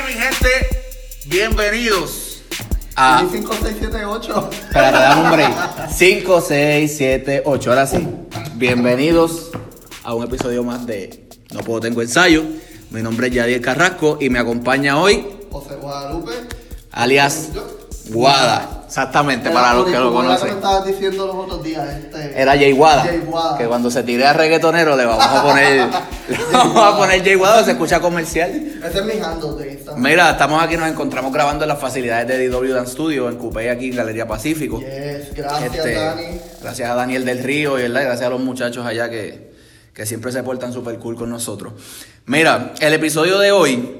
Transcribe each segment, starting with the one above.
hay, mi gente? Bienvenidos a. 5, 6, 7, 8. Espérate, dame un break. 5, 6, 7, 8. Ahora sí. Bienvenidos a un episodio más de No Puedo Tengo Ensayo. Mi nombre es Yadier Carrasco y me acompaña hoy, José Guadalupe. alias Guada. Exactamente, para los que lo era conocen. estabas diciendo los otros días. Este, Era Jay Guada. Que cuando se tire a reggaetonero le vamos a poner. le vamos a poner Jay Guada, se escucha comercial. Ese es mi handle. Mira, estamos aquí, nos encontramos grabando en las facilidades de DW Dance Studio, en Coupé, aquí en Galería Pacífico. Yes, gracias, Este, Dani. Gracias a Daniel del Río y ¿verdad? gracias a los muchachos allá que, que siempre se portan súper cool con nosotros. Mira, el episodio de hoy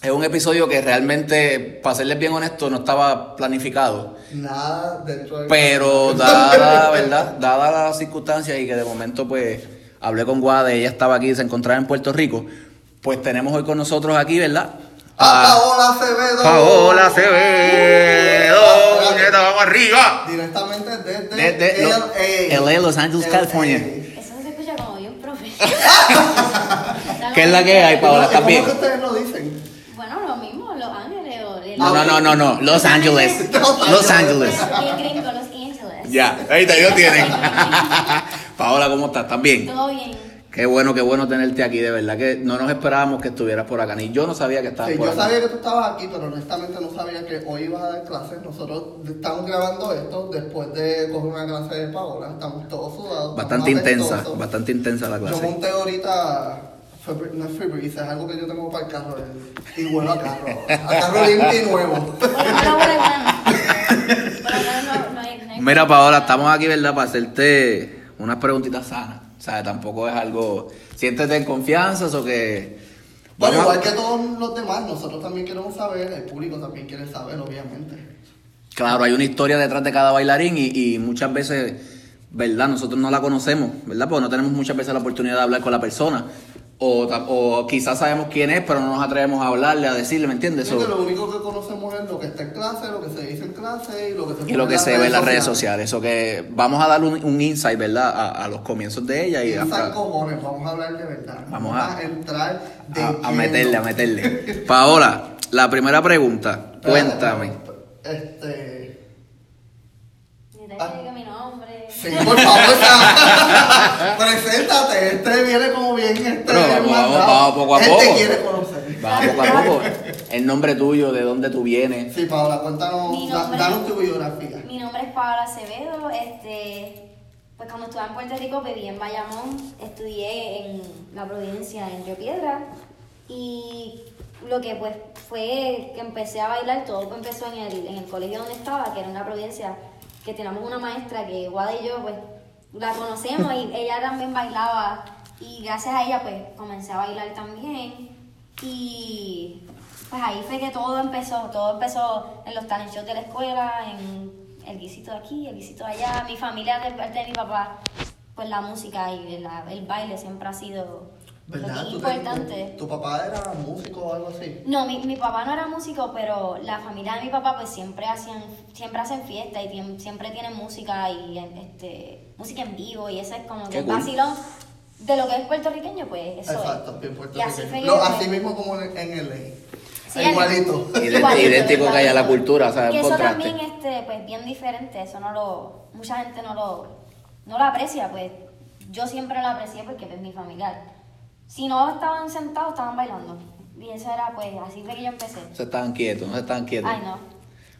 es un episodio que realmente, para serles bien honesto, no estaba planificado. Nada dentro de. Pero dada, ¿verdad? Dada las circunstancias y que de momento pues hablé con Guade, ella estaba aquí, se encontraba en Puerto Rico, pues tenemos hoy con nosotros aquí, ¿verdad? ¡A A Paola Acevedo! Paola Acevedo, puñeta, vamos arriba. Directamente desde. Desde LA. LA, Los Ángeles. California. Eso se escucha como bien profe. ¿Qué es la que hay, Paola? ¿Y ¿Estás cómo que ustedes lo dicen? Bueno, lo mismo, Los Ángeles o el- No, no, no, no, no, Los Ángeles, Los Ángeles. Bien gringo, Los Ángeles. Ya, ahí te lo tienen. Paola, ¿cómo estás? ¿Estás bien? Todo bien. Qué bueno, qué bueno tenerte aquí, de verdad que no nos esperábamos que estuvieras por acá, ni yo no sabía que estabas Sí, por yo acá. sabía que tú estabas aquí, pero honestamente no sabía que hoy ibas a dar clases. Nosotros estamos grabando esto después de coger una clase de Paola. Estamos todos sudados. Bastante intensa, bastante intensa la Yo clase. monté ahora, Febri- no es Febreze, es algo que yo tengo para el carro el- y vuelo a carro. A carro limpio y nuevo. Mira, Paola, estamos aquí, ¿verdad? Para hacerte unas preguntitas sanas. O sea, tampoco es algo... Siéntete en confianza o que... Bueno, Vamos a- igual que todos los demás, nosotros también queremos saber, el público también quiere saber, obviamente. Claro, hay una historia detrás de cada bailarín y, y muchas veces, ¿verdad? Nosotros no la conocemos, ¿verdad? Porque no tenemos muchas veces la oportunidad de hablar con la persona. O, o quizás sabemos quién es, pero no nos atrevemos a hablarle, a decirle, ¿me entiendes? So- lo único que conocemos es lo que está en clase, lo que se dice en clase y lo que se y lo que en se ve en las redes sociales. Eso que vamos a darle un, un insight, ¿verdad? A, a los comienzos de ella y a, Piensa cojones, vamos a hablar de verdad. Vamos a- entrar de a- a meterle, a meterle. Paola, la primera pregunta, cuéntame. Este. Ah. Sí, por favor, preséntate. Este viene como bien. Este Pero vamos, vamos, vamos poco a Él poco. te quiere conocer. Vamos poco a poco. El nombre tuyo, de dónde tú vienes. Sí, Paola, cuéntanos, da- danos tu biografía. Mi nombre es Paola Acevedo. Este, pues cuando estuve en Puerto Rico viví en Bayamón, estudié en la provincia en Río Piedra y lo que pues fue que empecé a bailar, todo empezó en el, en el colegio donde estaba, que era una provincia que teníamos una maestra que Guada y yo pues la conocemos y ella también bailaba. Y gracias a ella pues comencé a bailar también. Y pues ahí fue que todo empezó, todo empezó en los talent shows de la escuela, en el guisito de aquí, el guisito de allá, mi familia de parte de mi papá, pues la música y la- el baile siempre ha sido ¿Verdad? que es ¿Tú te- importante. tu, tu papá era músico o algo así? No, mi, mi papá no era músico, pero la familia de mi papá pues siempre hacían, siempre hacen fiesta y tien- siempre tienen música y este música en vivo y ese es como que el cool. vacilón de lo que es puertorriqueño, pues eso Exacto, bien Y así fue puertorriqueño. que Lo- yo- Así mismo como en, en LA. Sí, Igualito. Igualito, idéntico que haya la cultura, o sea, Que eso contraste. también este pues bien diferente, eso no lo mucha gente no lo no lo aprecia, pues yo siempre lo aprecié porque es mi familiar. Si no estaban sentados, estaban bailando. Y eso era pues así fue que yo empecé. Se estaban quietos, no se estaban quietos. Ay, no.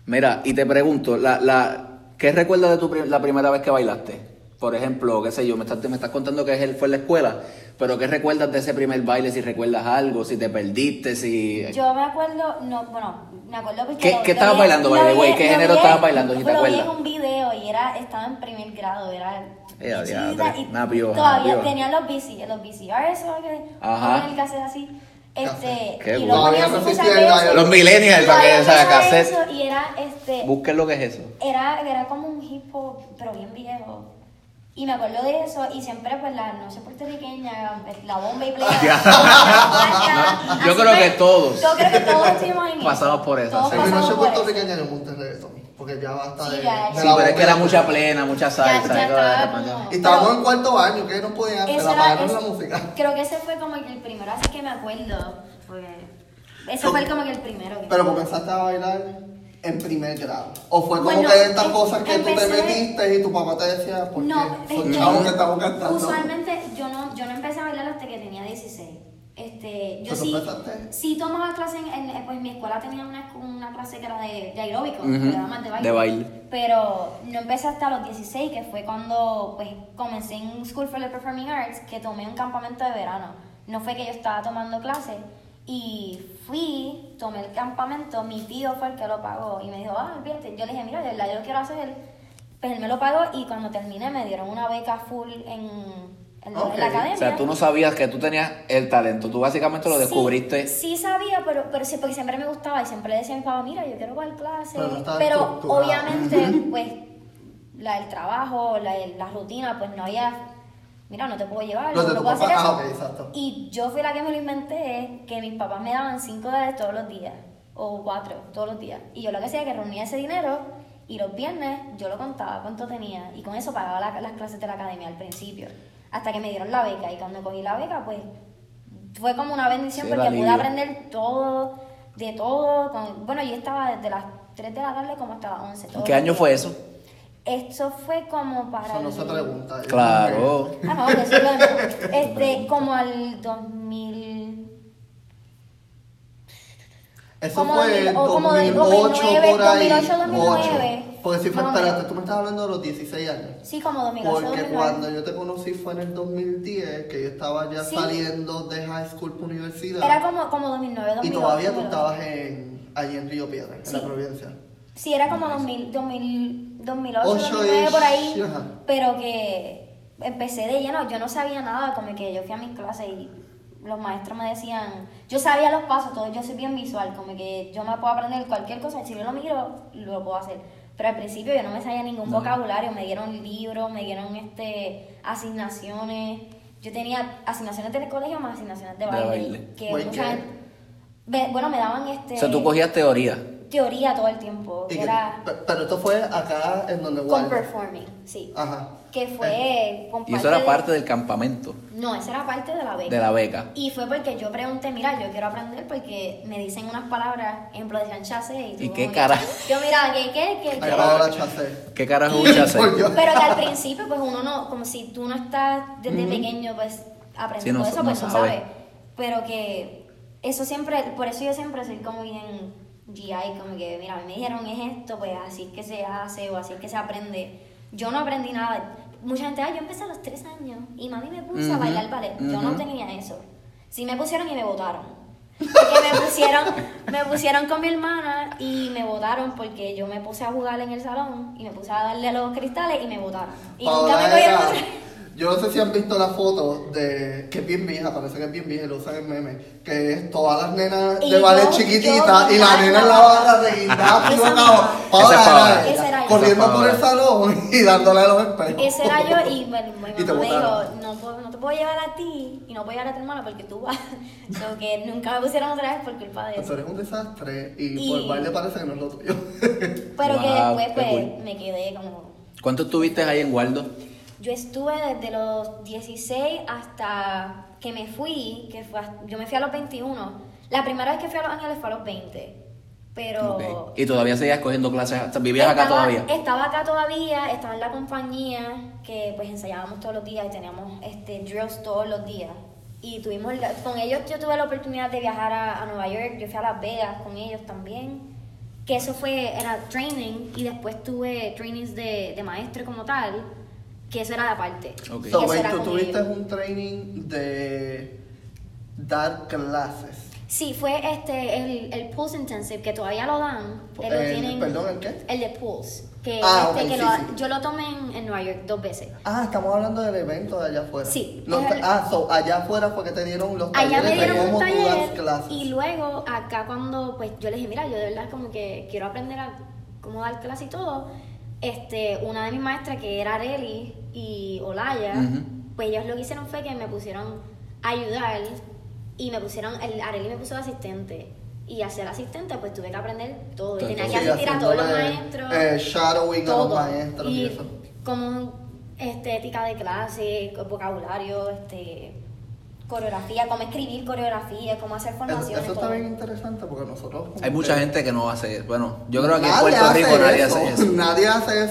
Mira, y te pregunto, la, la, ¿qué recuerdas de tu la primera vez que bailaste? Por ejemplo, qué sé yo, me estás, me estás contando que él fue en la escuela, pero ¿qué recuerdas de ese primer baile? Si recuerdas algo, si te perdiste, si... Yo me acuerdo, no, bueno, me acuerdo porque... ¿Qué- lo- qué estabas bailando, by the way? ¿Qué género estabas bailando, si te Lo vi acuerdas? en un video y era, estaba en primer grado, era... A chiquita diadre, y una pioja, Todavía una pioja. tenían los VC, los VCRs, ¿sabes? Que Ajá. el cassette así. Este, Qué y bueno. lo ponían no muchas el- veces. Los millennials, para que, o empezaba cassette. eso, Y era, este... Busquen lo que es eso. Era, era como un hip hop, pero bien viejo. Y me acuerdo de eso, y siempre, pues, la noche puertorriqueña, la bomba y playa. No, yo creo que todos. Yo creo que todos estuvimos en Pasamos por eso, Todos sí. Pasamos noche por eso. puertorriqueña yo monté reggaetón. Porque ya basta Sí, de. ya, de ya. Sí, la pero es que era mucha plena, mucha salsa. ya y toda la estaba canción. como- Y estábamos en cuarto año, ¿qué nos podían hacer? Apagaron es- la música. Creo que ese fue como que el primero así que me acuerdo. Fue... Eso fue como que el primero. Que Pero comenzaste a bailar en primer grado. O fue como Bueno, que estas em- cosas que tú te empecé- metiste y tu papá te decía, porque No, es que chavos que estamos cantando. usualmente yo no, yo no empecé a bailar hasta que tenía 16. Este, yo ¿Pero sí, sí tomaba clases en, en- pues mi escuela tenía una, una clase que era de, de aeróbico, que era más de baile. de baile. Pero no empecé hasta los 16, que fue cuando pues comencé en School for the Performing Arts, que tomé un campamento de verano. No fue que yo estaba tomando clases. Y fui, tomé el campamento, mi tío fue el que lo pagó y me dijo, ah, fíjate, yo le dije, mira, de verdad yo lo quiero hacer. Pues él me lo pagó y cuando terminé me dieron una beca full en, en la- en Ok. la academia. O sea, tú no sabías que tú tenías el talento, tú básicamente lo Sí, descubriste. Sí, sabía, pero, pero sí, porque siempre me gustaba y siempre le decía a mi papá, mira, yo quiero jugar clase. Pero no Pero obviamente, pues, la, el trabajo, la, la rutina, pues no había, mira, no te puedo llevar, no, tu puedo hacer eso. ah. Y yo fui la que me lo inventé, que mis papás me daban 5 dólares todos los días, o 4 todos los días. Y yo lo que hacía era que reunía ese dinero y los viernes yo lo contaba cuánto tenía y con eso pagaba la- las clases de la academia al principio. Hasta que me dieron la beca y cuando cogí la beca, pues fue como una bendición Sí, el porque pude aprender todo, de todo. con- bueno, yo estaba desde las 3 de la tarde como hasta las 11. todos ¿Qué año fue eso? Esto fue como para. Eso no el- se pregunta. Claro. Ah, no, que eso es lo. Este, como al 2000. Eso Como fue dos mil- o como de 2008 2009, por ahí. 2008, 2009. 8. Porque si fue, espérate, tú me estás hablando de los 16 años. Sí, como 2008, Porque 2009. cuando yo te conocí fue en el 2010, que yo estaba ya Sí. saliendo de high school para universidad. Era como, como 2009, 2008. y todavía tú 2008. estabas en, allí en Río Piedra, en la provincia. Sí, era como 2000, 2000, 2008, Ocho 2009, ish, por ahí. ajá. Pero que empecé de lleno, yo no sabía nada, como que yo fui a mis clases y los maestros me decían, yo sabía los pasos, todo, yo soy bien visual, como que yo me puedo aprender cualquier cosa, si yo lo miro, lo puedo hacer. Pero al principio yo no me sabía ningún vocabulario, me dieron libros, me dieron este asignaciones. Yo tenía asignaciones del colegio más asignaciones de De baile. baile. Que ve- bueno, me daban este O sea, tú cogías teoría. teoría todo el tiempo, Y que que- era pe- pero esto fue acá en donde con performing, sí. Ajá. Que fue con Y eso era de- parte del campamento, No, esa era parte de la beca. de la beca. Y fue porque yo pregunté, mira, yo quiero aprender porque me dicen unas palabras, ejemplo, decían chase y tú ¿Y qué cara? Yo, mira, ¿qué, qué, qué, qué? La chacé. ¿Qué carajo escuchas Por Dios. Pero que al principio, pues uno no, como si tú no estás desde pequeño, pues aprendiendo Sí, no- eso, no pues no sabe. sabes. Pero que eso siempre, por eso yo siempre soy como bien GI, como que, mira, me dijeron es esto, pues así es que se hace o así es que se aprende. Yo no aprendí nada. Mucha gente, ah, yo empecé a los tres años y mami me puso a bailar ballet. Yo no tenía eso. Sí me pusieron y me votaron. Porque me pusieron, me pusieron con mi hermana y me votaron porque yo me puse a jugar en el salón y me puse a darle a los cristales y me votaron. Y nunca me cogieron era- Yo no sé si han visto la foto de que es bien vieja, parece que es bien vieja, y lo usan en meme, que es todas las nenas Y de ballet chiquititas y la nena en la barra de. Paola Corriendo por el salón y dándole a los espejos. Ese era yo y bueno, mi mamá me dijo, no, puedo- no te puedo llevar a ti y no puedo llevar a tu hermana porque tú vas. So que nunca me pusieron otra vez por culpa de Pero eso. eres un desastre y, Y- por el baile parece que no es lo tuyo. Pero que Wow, después qué pues cool. me quedé como... ¿Cuánto estuviste ahí en Waldo? Yo estuve desde los 16 hasta que me fui, que fue, yo me fui a los 21. La primera vez que fui a Los Ángeles fue a los 20. Pero... Y todavía seguías cogiendo clases, vivías acá todavía. Estaba acá todavía, estaba en la compañía que pues ensayábamos todos los días y teníamos este drills todos los días. Y tuvimos, la- con ellos yo tuve la oportunidad de viajar a, a Nueva York, yo fui a Las Vegas con ellos también. Que eso fue, era training y después tuve trainings de, de maestro como tal, que eso era aparte. Ok. Y So, tú tuviste ellos. un training de dar clases. Sí, fue este, el, el Pulse Intensive, que todavía lo dan. eh, lo El- tienen- perdón, ¿el qué? El de Pulse. Que, Ah, este, ok, que sí, lo- sí. yo lo tomé en, en Nueva York dos veces. Ah, estamos hablando del evento de allá afuera. Sí, Los el- ah, so, allá afuera fue que te dieron los Allá talleres me dieron un taller clases. y luego acá cuando pues yo les dije, mira, yo de verdad como que quiero aprender a cómo dar clase y todo, este, una de mis maestras que era Areli y Olaya, pues ellos lo que hicieron fue que me pusieron a ayudar y me pusieron, el Areli me puso de asistente y a ser asistente pues tuve que aprender todo, y Todo, tenía todo. que asistir a todos los maestros. eh, shadowing a los todo. maestros y, y eso. como este, ética de clase, vocabulario, este coreografía, cómo escribir coreografía, cómo hacer Eso, formaciones. eso está todo. bien interesante porque nosotros... Hay mucha que- gente que no hace Bueno, yo creo que aquí en Nadie Puerto Rico nadie eso. hace eso. Nadie hace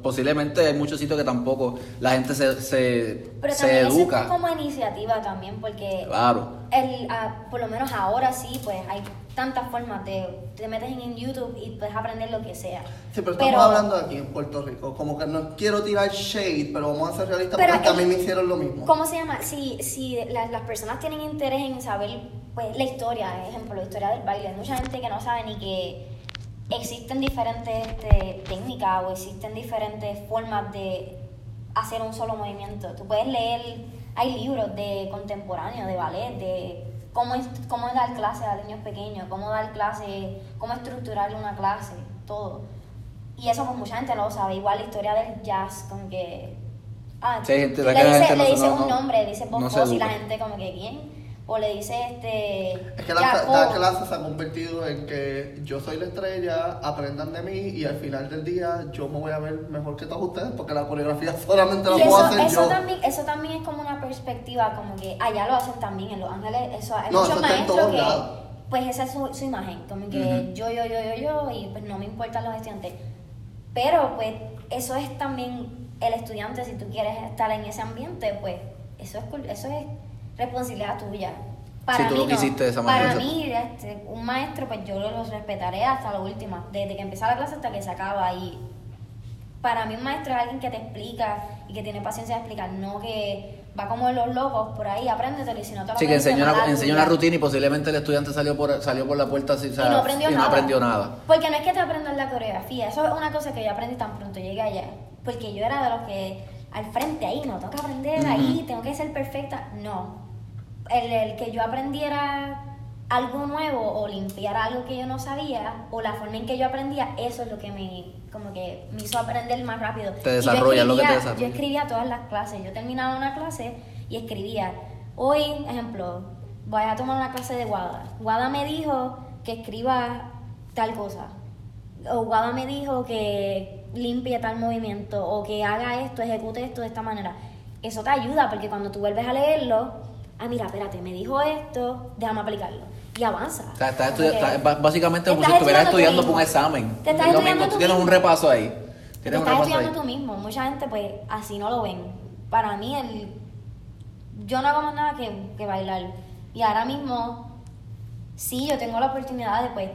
eso posiblemente hay muchos sitios que tampoco la gente se, se, Pero se también eso educa. es como iniciativa también, porque Claro. el, ah, por lo menos ahora sí, pues hay tantas formas de, te metes en YouTube y puedes aprender lo que sea. Sí, pero estamos hablando de aquí en Puerto Rico. Como que no quiero tirar shade, pero vamos a ser realistas Pero porque el- me hicieron lo mismo. ¿Cómo se llama? Si, si la- las personas tienen interés en saber pues, la historia, ejemplo, la historia del baile, hay mucha gente que no sabe ni que existen diferentes este, técnicas o existen diferentes formas de hacer un solo movimiento. Tú puedes leer, hay libros de contemporáneo, de ballet, de cómo, es- cómo dar clases a niños pequeños, cómo dar clases, cómo estructurar una clase, todo. Y eso pues mucha gente no lo sabe. Igual la historia del jazz, como que... Ah, Sí, le dice, le dice un no- nombre, dice Bob no y la gente como que ¿quién? O le dice este... Es que la, la clase se ha convertido en que yo soy la estrella, aprendan de mí y al final del día yo me voy a ver mejor que todos ustedes porque la coreografía solamente la Y puedo eso, hacer eso, yo. también, eso también es como una perspectiva, como que allá lo hacen también en Los Ángeles, eso hay No, muchos eso maestros que, lados. pues esa es su, su imagen, como que yo, yo, yo, yo, yo, y pues no me importan los estudiantes. Pero pues eso es también el estudiante, si tú quieres estar en ese ambiente, pues eso es, eso es responsabilidad tuya. Si tú lo no. quisiste de esa Para manera. mí, este, un maestro, pues yo los respetaré hasta la última, desde que empieza la clase hasta que se acaba. Y para mí un maestro es alguien que te explica y que tiene paciencia de explicar, no que va como los locos por ahí, apréndetelo y si no te lo Sí, que enseñó una, enseñó tuya. una rutina y posiblemente el estudiante salió por, salió por la puerta así, y no aprendió y no nada. aprendió nada. Porque no es que te aprendas la coreografía, eso es una cosa que yo aprendí tan pronto llegué allá. Porque yo era de los que al frente ahí, no tengo que aprender ahí, tengo que ser perfecta. No. El, el que yo aprendiera algo nuevo o limpiara algo que yo no sabía o la forma en que yo aprendía, eso es lo que me, como que me hizo aprender más rápido. Te desarrolla, lo que te desarrolla. Yo escribía todas las clases, yo terminaba una clase y escribía, hoy, ejemplo, voy a tomar una clase de Guada. Guada me dijo que escriba tal cosa. O Guada me dijo que limpie tal movimiento o que haga esto, ejecute esto de esta manera. Eso te ayuda porque cuando tú vuelves a leerlo, ah, mira, espérate, me dijo esto, déjame aplicarlo. Y avanza. O sea, estás estudi- ba- básicamente como si estuvieras estudiando para un examen. Te estás Es lo estudiando mismo, tú tú tienes un repaso ahí. Te estás ahí. estudiando tú mismo. Mucha gente, pues, así no lo ven. Para mí, el, yo no hago más nada que, que bailar. Y ahora mismo, sí, yo tengo la oportunidad de, pues,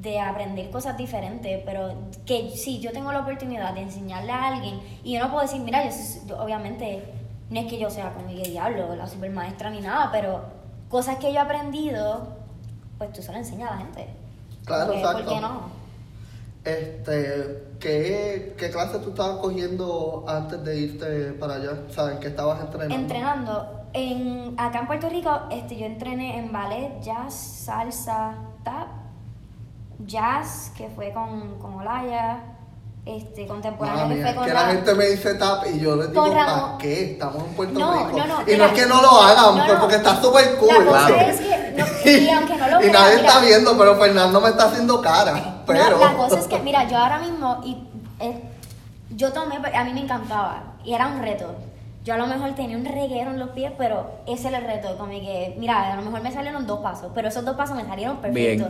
de aprender cosas diferentes, pero que sí, yo tengo la oportunidad de enseñarle a alguien y yo no puedo decir, mira, yo- obviamente no es que yo sea como que diablo, la super maestra ni nada, pero cosas que yo he aprendido, pues tú se lo enseñas a la gente. Claro, Porque, exacto. ¿Por qué no? Este, ¿qué, ¿qué clase tú estabas cogiendo antes de irte para allá? ¿Sabes qué estabas entrenando? Entrenando. En, acá en Puerto Rico, este, yo entrené en ballet, jazz, salsa, tap, jazz, que fue con, con Olaya, este, contemporáneo, Mala que mía, fue con que la gente me dice tap y yo les digo, Con ¿para qué? Estamos en Puerto No, Rico. no, no, y mira, no es que no lo hagan, no, pues, no. porque está súper cool. La cosa Claro. es que, no, y aunque no lo y nadie mira, está viendo, pero Fernando me está haciendo cara. Pero... No, la cosa es que, mira, yo ahora mismo, y, eh, yo tomé, a mí me encantaba, y era un reto. Yo a lo mejor tenía un reguero en los pies, pero ese era el reto, como que, mira, a lo mejor me salieron dos pasos, pero esos dos pasos me salieron perfectos.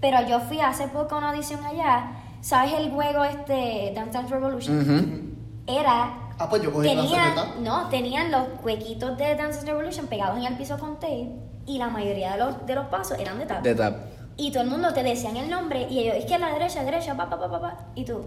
Pero yo fui hace poco a una audición allá, ¿sabes el juego este, Dance Dance Revolution? Era Ah, pues yo cogí tenían, no, tenían los huequitos de Dance Revolution pegados en el piso con tape y la mayoría de los, de los pasos eran de tap. De tap. Y todo el mundo te decían el nombre y ellos, es que a la derecha, derecha, pa, pa, pa, pa, pa. Y tú,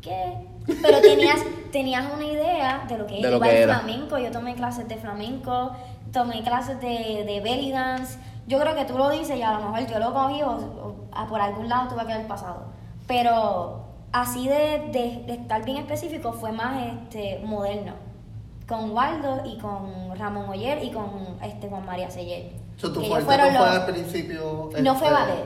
¿qué? Pero tenías, tenías una idea de lo que De era. lo que era. flamenco, yo tomé clases de flamenco, tomé clases de, de belly dance. Yo creo que tú lo dices y a lo mejor yo lo cogí o, o a por algún lado tuve que haber pasado. Pero así de, de, de estar bien específico fue más este moderno. Con Waldo y con Ramón Oyer y con este Juan María Seller. So, tu Que fuerte fueron no fue los- al principio. No fue este, ballet.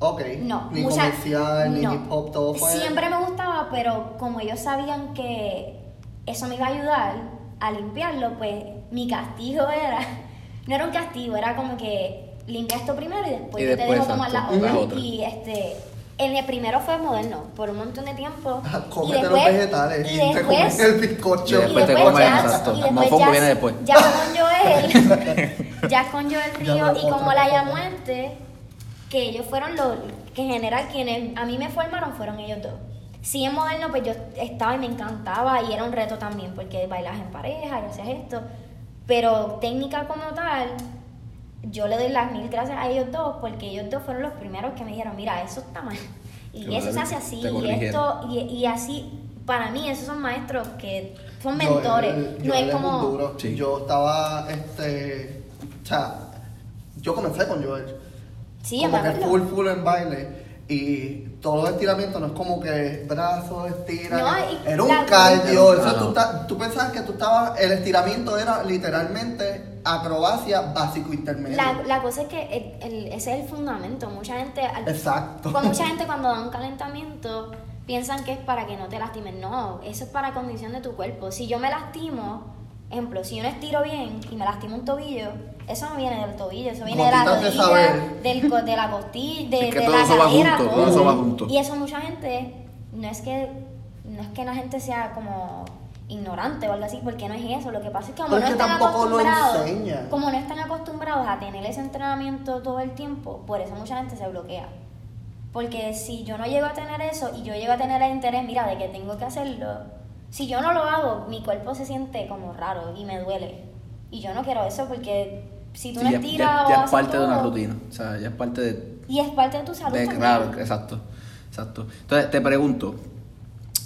Ok. No, Ni mucha- comercial, ni no. hip hop, todo fue. Siempre me gustaba, pero como ellos sabían que eso me iba a ayudar a limpiarlo, pues mi castigo era, no era un castigo, era como que limpia esto primero y después Y yo te dejo tomar la otra. Y este, En el primero fue moderno, por un montón de tiempo. Ah, y Cómete después, los vegetales y, y te comes después, el bizcocho. Y después te comes, exacto. y después ya- viene después. Ya con Joel, ya con Joel Río y como la mofongo. Muerte, que ellos fueron los, que en general quienes a mí me formaron fueron ellos dos. Sí, en moderno, pues yo estaba y me encantaba y era un reto también, porque bailas en pareja y hacías esto. Pero técnica como tal, yo le doy las mil gracias a ellos dos, porque ellos dos fueron los primeros que me dijeron, mira, eso está mal. Y eso se hace así, y esto, y, y así, para mí, esos son maestros que son mentores. no Joel es como. duro. Sí. Yo estaba, este, o sea, yo comencé con Joel. Sí, como que full, full en baile. Y todos los estiramientos no es como que brazos estiran. No, era un cardio. Eso tú, tú pensabas que tú estabas. El estiramiento era literalmente acrobacia básico intermedio. La, la cosa es que el- el- ese es el fundamento. Mucha gente, al- Exacto. con mucha gente cuando da un calentamiento piensan que es para que no te lastimes. No, eso es para condición de tu cuerpo. Si yo me lastimo, ejemplo, si yo no estiro bien y me lastimo un tobillo, eso no viene del tobillo, eso viene de la de rodilla, saber. del, co- de la costilla, de, Sí, que de todo la eso va cadera, junto, todo eso va junto. Y eso mucha gente, no es que no es que la gente sea como ignorante o algo así, porque no es eso. Lo que pasa es que como no es que están tampoco lo acostumbrados, como no están acostumbrados a tener ese entrenamiento todo el tiempo, por eso mucha gente se bloquea. Porque si yo no llego a tener eso y yo llego a tener el interés, mira, de que tengo que hacerlo, si yo no lo hago, mi cuerpo se siente como raro y me duele. Y yo no quiero eso porque si tú Sí, no ya, estiras ya- o ya es parte de una todo, rutina. O sea, ya es parte de, Y es parte de tu salud de también. claro, exacto, exacto. Entonces te pregunto,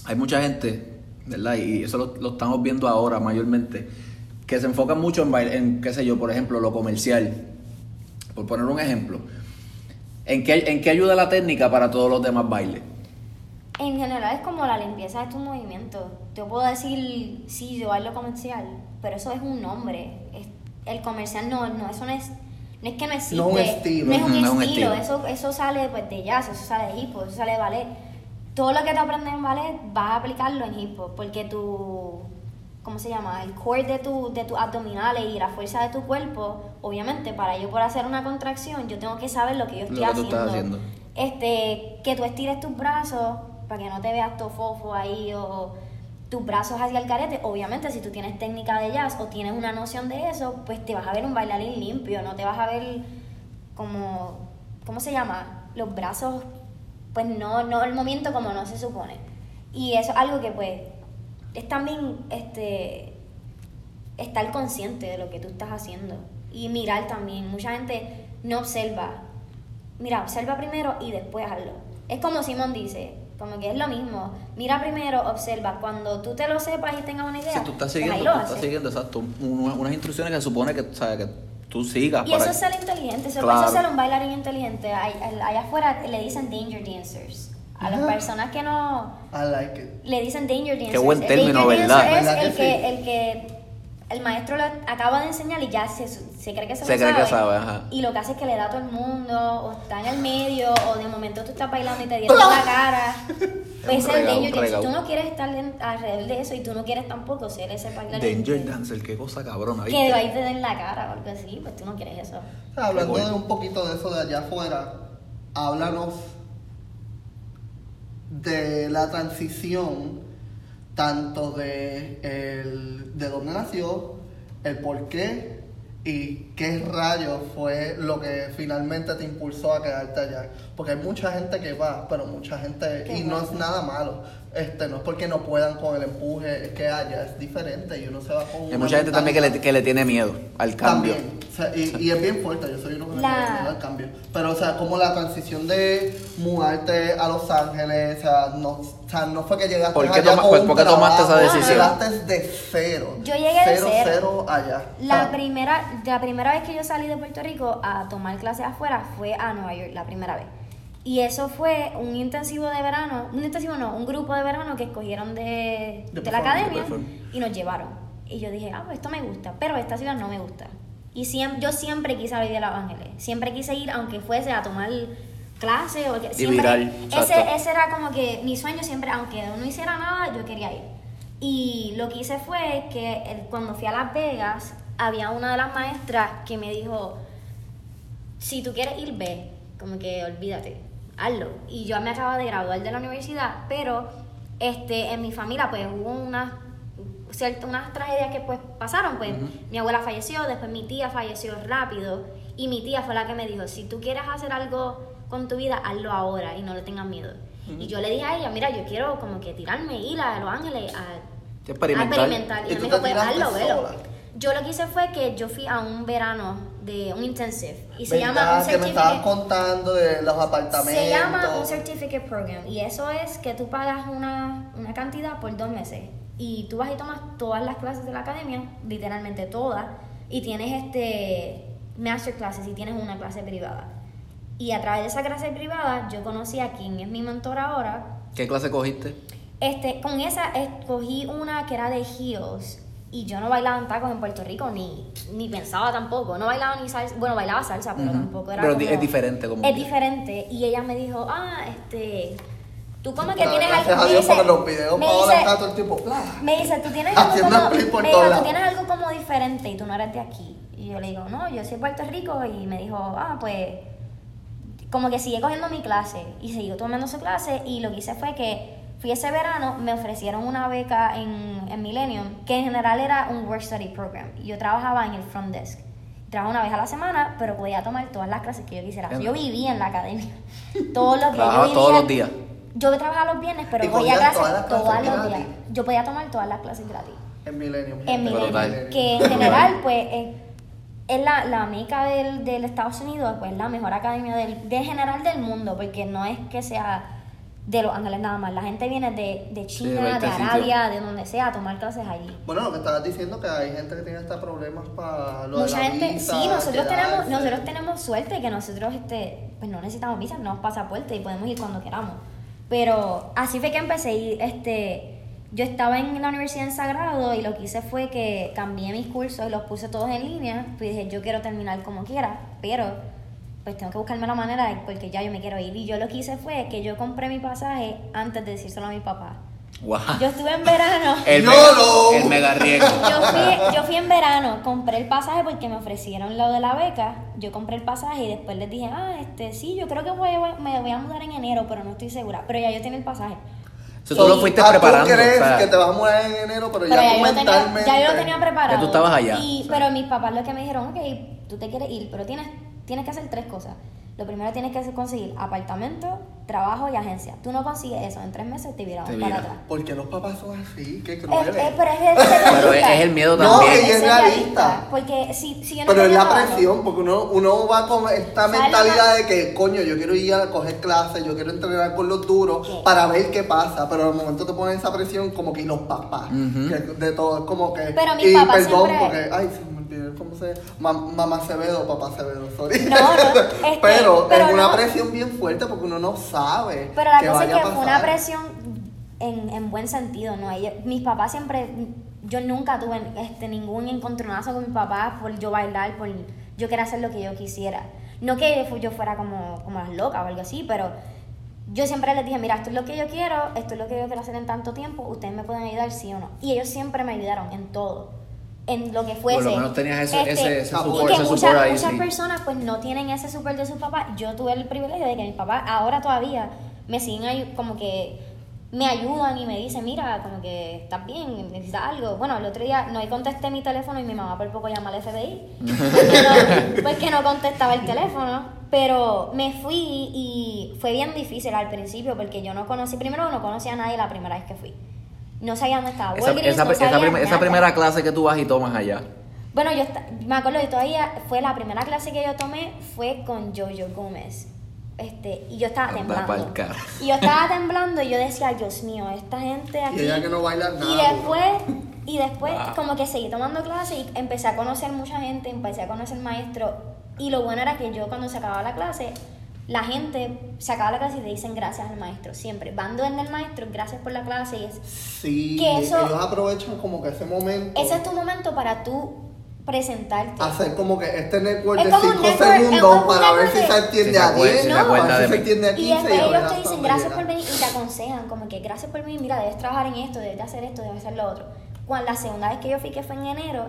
hay mucha gente, ¿verdad? Y eso lo, lo estamos viendo ahora mayormente, que se enfocan mucho en, en qué sé yo, por ejemplo, lo comercial. Por poner un ejemplo, ¿en qué, en qué ayuda la técnica para todos los demás bailes? En general es como la limpieza de tus movimientos. Yo puedo decir, sí, yo bailo comercial, pero eso es un nombre. Es- el comercial no, no, eso no es, no es que no existe. No un estilo. No es un Ujú, no es un estilo. estilo. Eso, eso sale pues, de jazz, eso sale de hip hop, eso sale de ballet. Todo lo que te aprendes en ballet vas a aplicarlo en hip hop, porque tu, ¿cómo se llama? El core de, tu, de tus abdominales y la fuerza de tu cuerpo, obviamente, para yo poder hacer una contracción, yo tengo que saber lo que yo estoy Lo que tú estás haciendo. este, que tú estires tus brazos para que no te veas todo fofo ahí o tus brazos hacia el carete. Obviamente, si tú tienes técnica de jazz o tienes una noción de eso, pues te vas a ver un bailarín limpio, no te vas a ver como, ¿cómo se llama? Los brazos, pues no, no el movimiento como no se supone. Y eso es algo que pues es también este estar consciente de lo que tú estás haciendo y mirar también. Mucha gente no observa. Mira, observa primero y después hazlo. Es como Simón dice, como que es lo mismo. Mira primero, observa. Cuando tú te lo sepas y tengas una idea, Si tú estás pues siguiendo, tú estás siguiendo, exacto, unas, instrucciones que supone que, o sea, que tú sigas. Y para- eso es ser inteligente, eso, Claro. eso es ser un bailarín inteligente. Allá afuera le dicen danger dancers. A las personas que no, I like it. le dicen danger dancers. buen El término, danger ¿verdad? dancer ¿Verdad Es que el que, sí? el que el maestro le acaba de enseñar y ya se, se cree que se, Se lo cree que sabe. ajá. Y lo que hace es que le da a todo el mundo, o está en el medio, o de momento tú estás bailando y te dieron la cara. Pues el danger regao. Tú no quieres estar en- alrededor de eso y tú no quieres tampoco ser ese bailarín. Danger Dancer, qué cosa cabrona, Que ahí te den la cara o algo así, pues tú no quieres eso. Hablando de un poquito de eso de allá afuera, háblanos de la transición tanto de, el, de dónde nació, el por qué y qué rayos fue lo que finalmente te impulsó a quedarte allá. Porque hay mucha gente que va, pero mucha gente, y no es nada malo. Este, no es porque no puedan con el empuje, que allá es diferente y uno se va con Hay mucha gente también que le, que le tiene miedo al cambio. también. O sea, y, y es bien fuerte, yo soy uno que le La- tiene miedo al cambio. Pero, o sea, como la transición de mudarte a Los Ángeles, o sea, no, o sea, no fue que llegaste ¿Por qué allá toma- con pues, un por qué tomaste esa trabajo, decisión? Llegaste de cero. Yo llegué de cero. cero. cero allá. La Ah, primera, la primera vez que yo salí de Puerto Rico a tomar clases afuera fue a Nueva York, la primera vez. Y eso fue un intensivo de verano, un intensivo no, un grupo de verano que escogieron de, De de la academia de y nos llevaron. Y yo dije, ah, pues esto me gusta, pero esta ciudad no me gusta. Y siempre, yo siempre quise vivir a Los Ángeles, siempre quise ir, aunque fuese a tomar clases o que- siempre, ese, ese era como que mi sueño siempre, aunque no hiciera nada, yo quería ir. Y lo que hice fue que cuando fui a Las Vegas, había una de las maestras que me dijo, si tú quieres ir, ve, como que olvídate. Hazlo. Y yo me acabo de graduar de la universidad, pero este, en mi familia pues hubo unas ciertas unas tragedias que pues pasaron, pues mi abuela falleció, después mi tía falleció rápido y mi tía fue la que me dijo, si tú quieres hacer algo con tu vida, hazlo ahora y no le tengas miedo. Y yo le dije a ella, mira, yo quiero como que tirarme, ir a Los Ángeles a, Experimentar. a experimentar. Y ¿Y me dijo, pues hazlo, velo. Yo lo que hice fue que yo fui a un verano de un intensive y se ¿Verdad llama un que me estabas certificate. contando de los apartamentos. Se llama un certificate program y eso es que tú pagas una, una cantidad por dos meses y tú vas y tomas todas las clases de la academia, literalmente todas, y tienes este master classes y tienes una clase privada. Y a través de esa clase privada yo conocí a quien es mi mentor ahora. ¿Qué clase cogiste? Este, con esa escogí una que era de heels y yo no bailaba en tacos en Puerto Rico ni, ni pensaba tampoco, no bailaba ni salsa, bueno bailaba salsa pero tampoco era Pero como- es diferente como es que- diferente. Y ella me dijo ah este tú como que tienes algo me dice- los videos me dice- está todo el tiempo. me dice, tú tienes algo como, me dijo, tú tienes algo como diferente y tú no eres de aquí. Y yo le digo, no, yo soy de Puerto Rico y me dijo, ah, pues, como que sigue cogiendo mi clase y siguió tomando su clase y lo que hice fue que fui ese verano, me ofrecieron una beca en, en Millennium, que en general era un work study program. Yo trabajaba en el front desk. Trabajaba una vez a la semana, pero podía tomar todas las clases que yo quisiera. Yo vivía en la academia. Todos los días. yo Trabajaba vivía- todos los días. Yo trabajaba los viernes, pero cogía clases todas las todos clases los días. Yo podía tomar todas las clases gratis En Millennium. en Millennium, que en general pues es, es la, la meca del, del Estados Unidos, pues la mejor academia del, de general del mundo, porque no es que sea de Los Ángeles nada más, la gente viene de, de China, 20 de. Arabia, de donde sea, a tomar clases allí. Bueno, lo que estabas diciendo que hay gente que tiene hasta problemas para lo de Mucha la gente, visa, sí, nosotros tenemos, nosotros tenemos suerte que nosotros este, pues no necesitamos visa, tenemos pasaporte y podemos ir cuando queramos. Pero así fue que empecé y este yo estaba en la universidad en Sagrado y lo que hice fue que cambié mis cursos y los puse todos en línea. Pues dije, yo quiero terminar como quiera, pero pues tengo que buscarme la manera de- porque ya yo me quiero ir. Y yo lo que hice fue que yo compré mi pasaje antes de decírselo a mi papá. Guau. Yo estuve en verano. El, mega, el mega riesgo. Yo fui, yo fui en verano, compré el pasaje porque me ofrecieron lo de la beca. Yo compré el pasaje y después les dije, ah, este, sí, yo creo que voy me voy a mudar en enero, pero no estoy segura. Pero ya yo tenía el pasaje. So, tú lo fuiste ah, preparando. Tú crees o sea, que te vas a mudar en enero, pero, Pero ya, ya, tú yo tenía, mentalmente. ya yo lo tenía preparado. Ya tú estabas allá. Y. Pero mis papás lo que me dijeron, ok, tú te quieres ir, pero tienes, tienes que hacer tres cosas. Lo primero tienes que hacer- conseguir apartamento, trabajo y agencia. Tú no consigues eso, en tres meses te viraron Te para atrás. ¿Por qué los papás son así? Qué Es, crueles. es- pero es, es Pero es el miedo No, también. ella es realista. Porque si, si yo no Pero es la trabajo- presión, porque uno, uno va con esta ¿Sabes mentalidad de que, coño, yo quiero ir a coger clases, yo quiero entrenar con los duros para ver qué pasa, pero al momento te ponen esa presión como que y los papás, que de todo, es como que... Pero mi y papá perdón, siempre- porque, ay, cómo se... ma- mamá Acevedo, papá Acevedo, sorry. No, no, este, pero, pero es una no. presión bien fuerte porque uno no sabe Pero la qué cosa es vaya a que fue una presión en, en buen sentido, ¿no? Ellos- mis papás siempre, yo nunca tuve este, ningún encontronazo con mis papás por yo bailar, por yo quería hacer lo que yo quisiera. No que yo fuera como, como las locas o algo así, pero yo siempre les dije, mira, esto es lo que yo quiero, esto es lo que yo quiero hacer en tanto tiempo, ustedes me pueden ayudar sí o no. Y ellos siempre me ayudaron en todo, en lo que fuese. Por lo menos tenías ese, Este, ese, ese y support, y que ese muchas, support ahí, muchas sí. personas pues no tienen ese support de sus papás. Yo tuve el privilegio de que mis papás ahora todavía me siguen como que me ayudan y me dicen, mira, como que estás bien, necesitas algo. Bueno, el otro día no contesté mi teléfono y mi mamá por poco llama al FBI porque no, porque no contestaba el teléfono. Pero me fui y fue bien difícil al principio porque yo no conocí, primero no conocía a nadie la primera vez que fui. No sabía dónde estaba Esa, Walgreens, esa, no esa sabía prim- esa nada. primera clase que tú vas y tomas allá. Bueno, yo me acuerdo que todavía fue la primera clase que yo tomé fue con Jojo Gómez. Este, y yo estaba temblando. Y yo estaba temblando y yo decía, Dios mío, esta gente aquí. Y ella que no baila nada. Y después, y después Wow. como que seguí tomando clases y empecé a conocer mucha gente, empecé a conocer maestros. Y lo bueno era que yo cuando se acababa la clase, la gente se acaba la clase y le dicen gracias al maestro. Siempre. Van donde el maestro, gracias por la clase. Y es, Sí, que eso- ellos aprovechan como que ese momento. ese es tu momento para tú presentarte. hacer como que este network Es de como un 5 network, es segundos para ver si se entiende a acuerda- 10, si se para acuerda ver si de se mí. entiende a Y 15 después a ver ellos te dicen gracias por venir y te aconsejan, como que gracias por venir, mira, debes trabajar en esto, debes hacer esto, debes hacer lo otro. Cuando la segunda vez que yo fui, que fue en enero,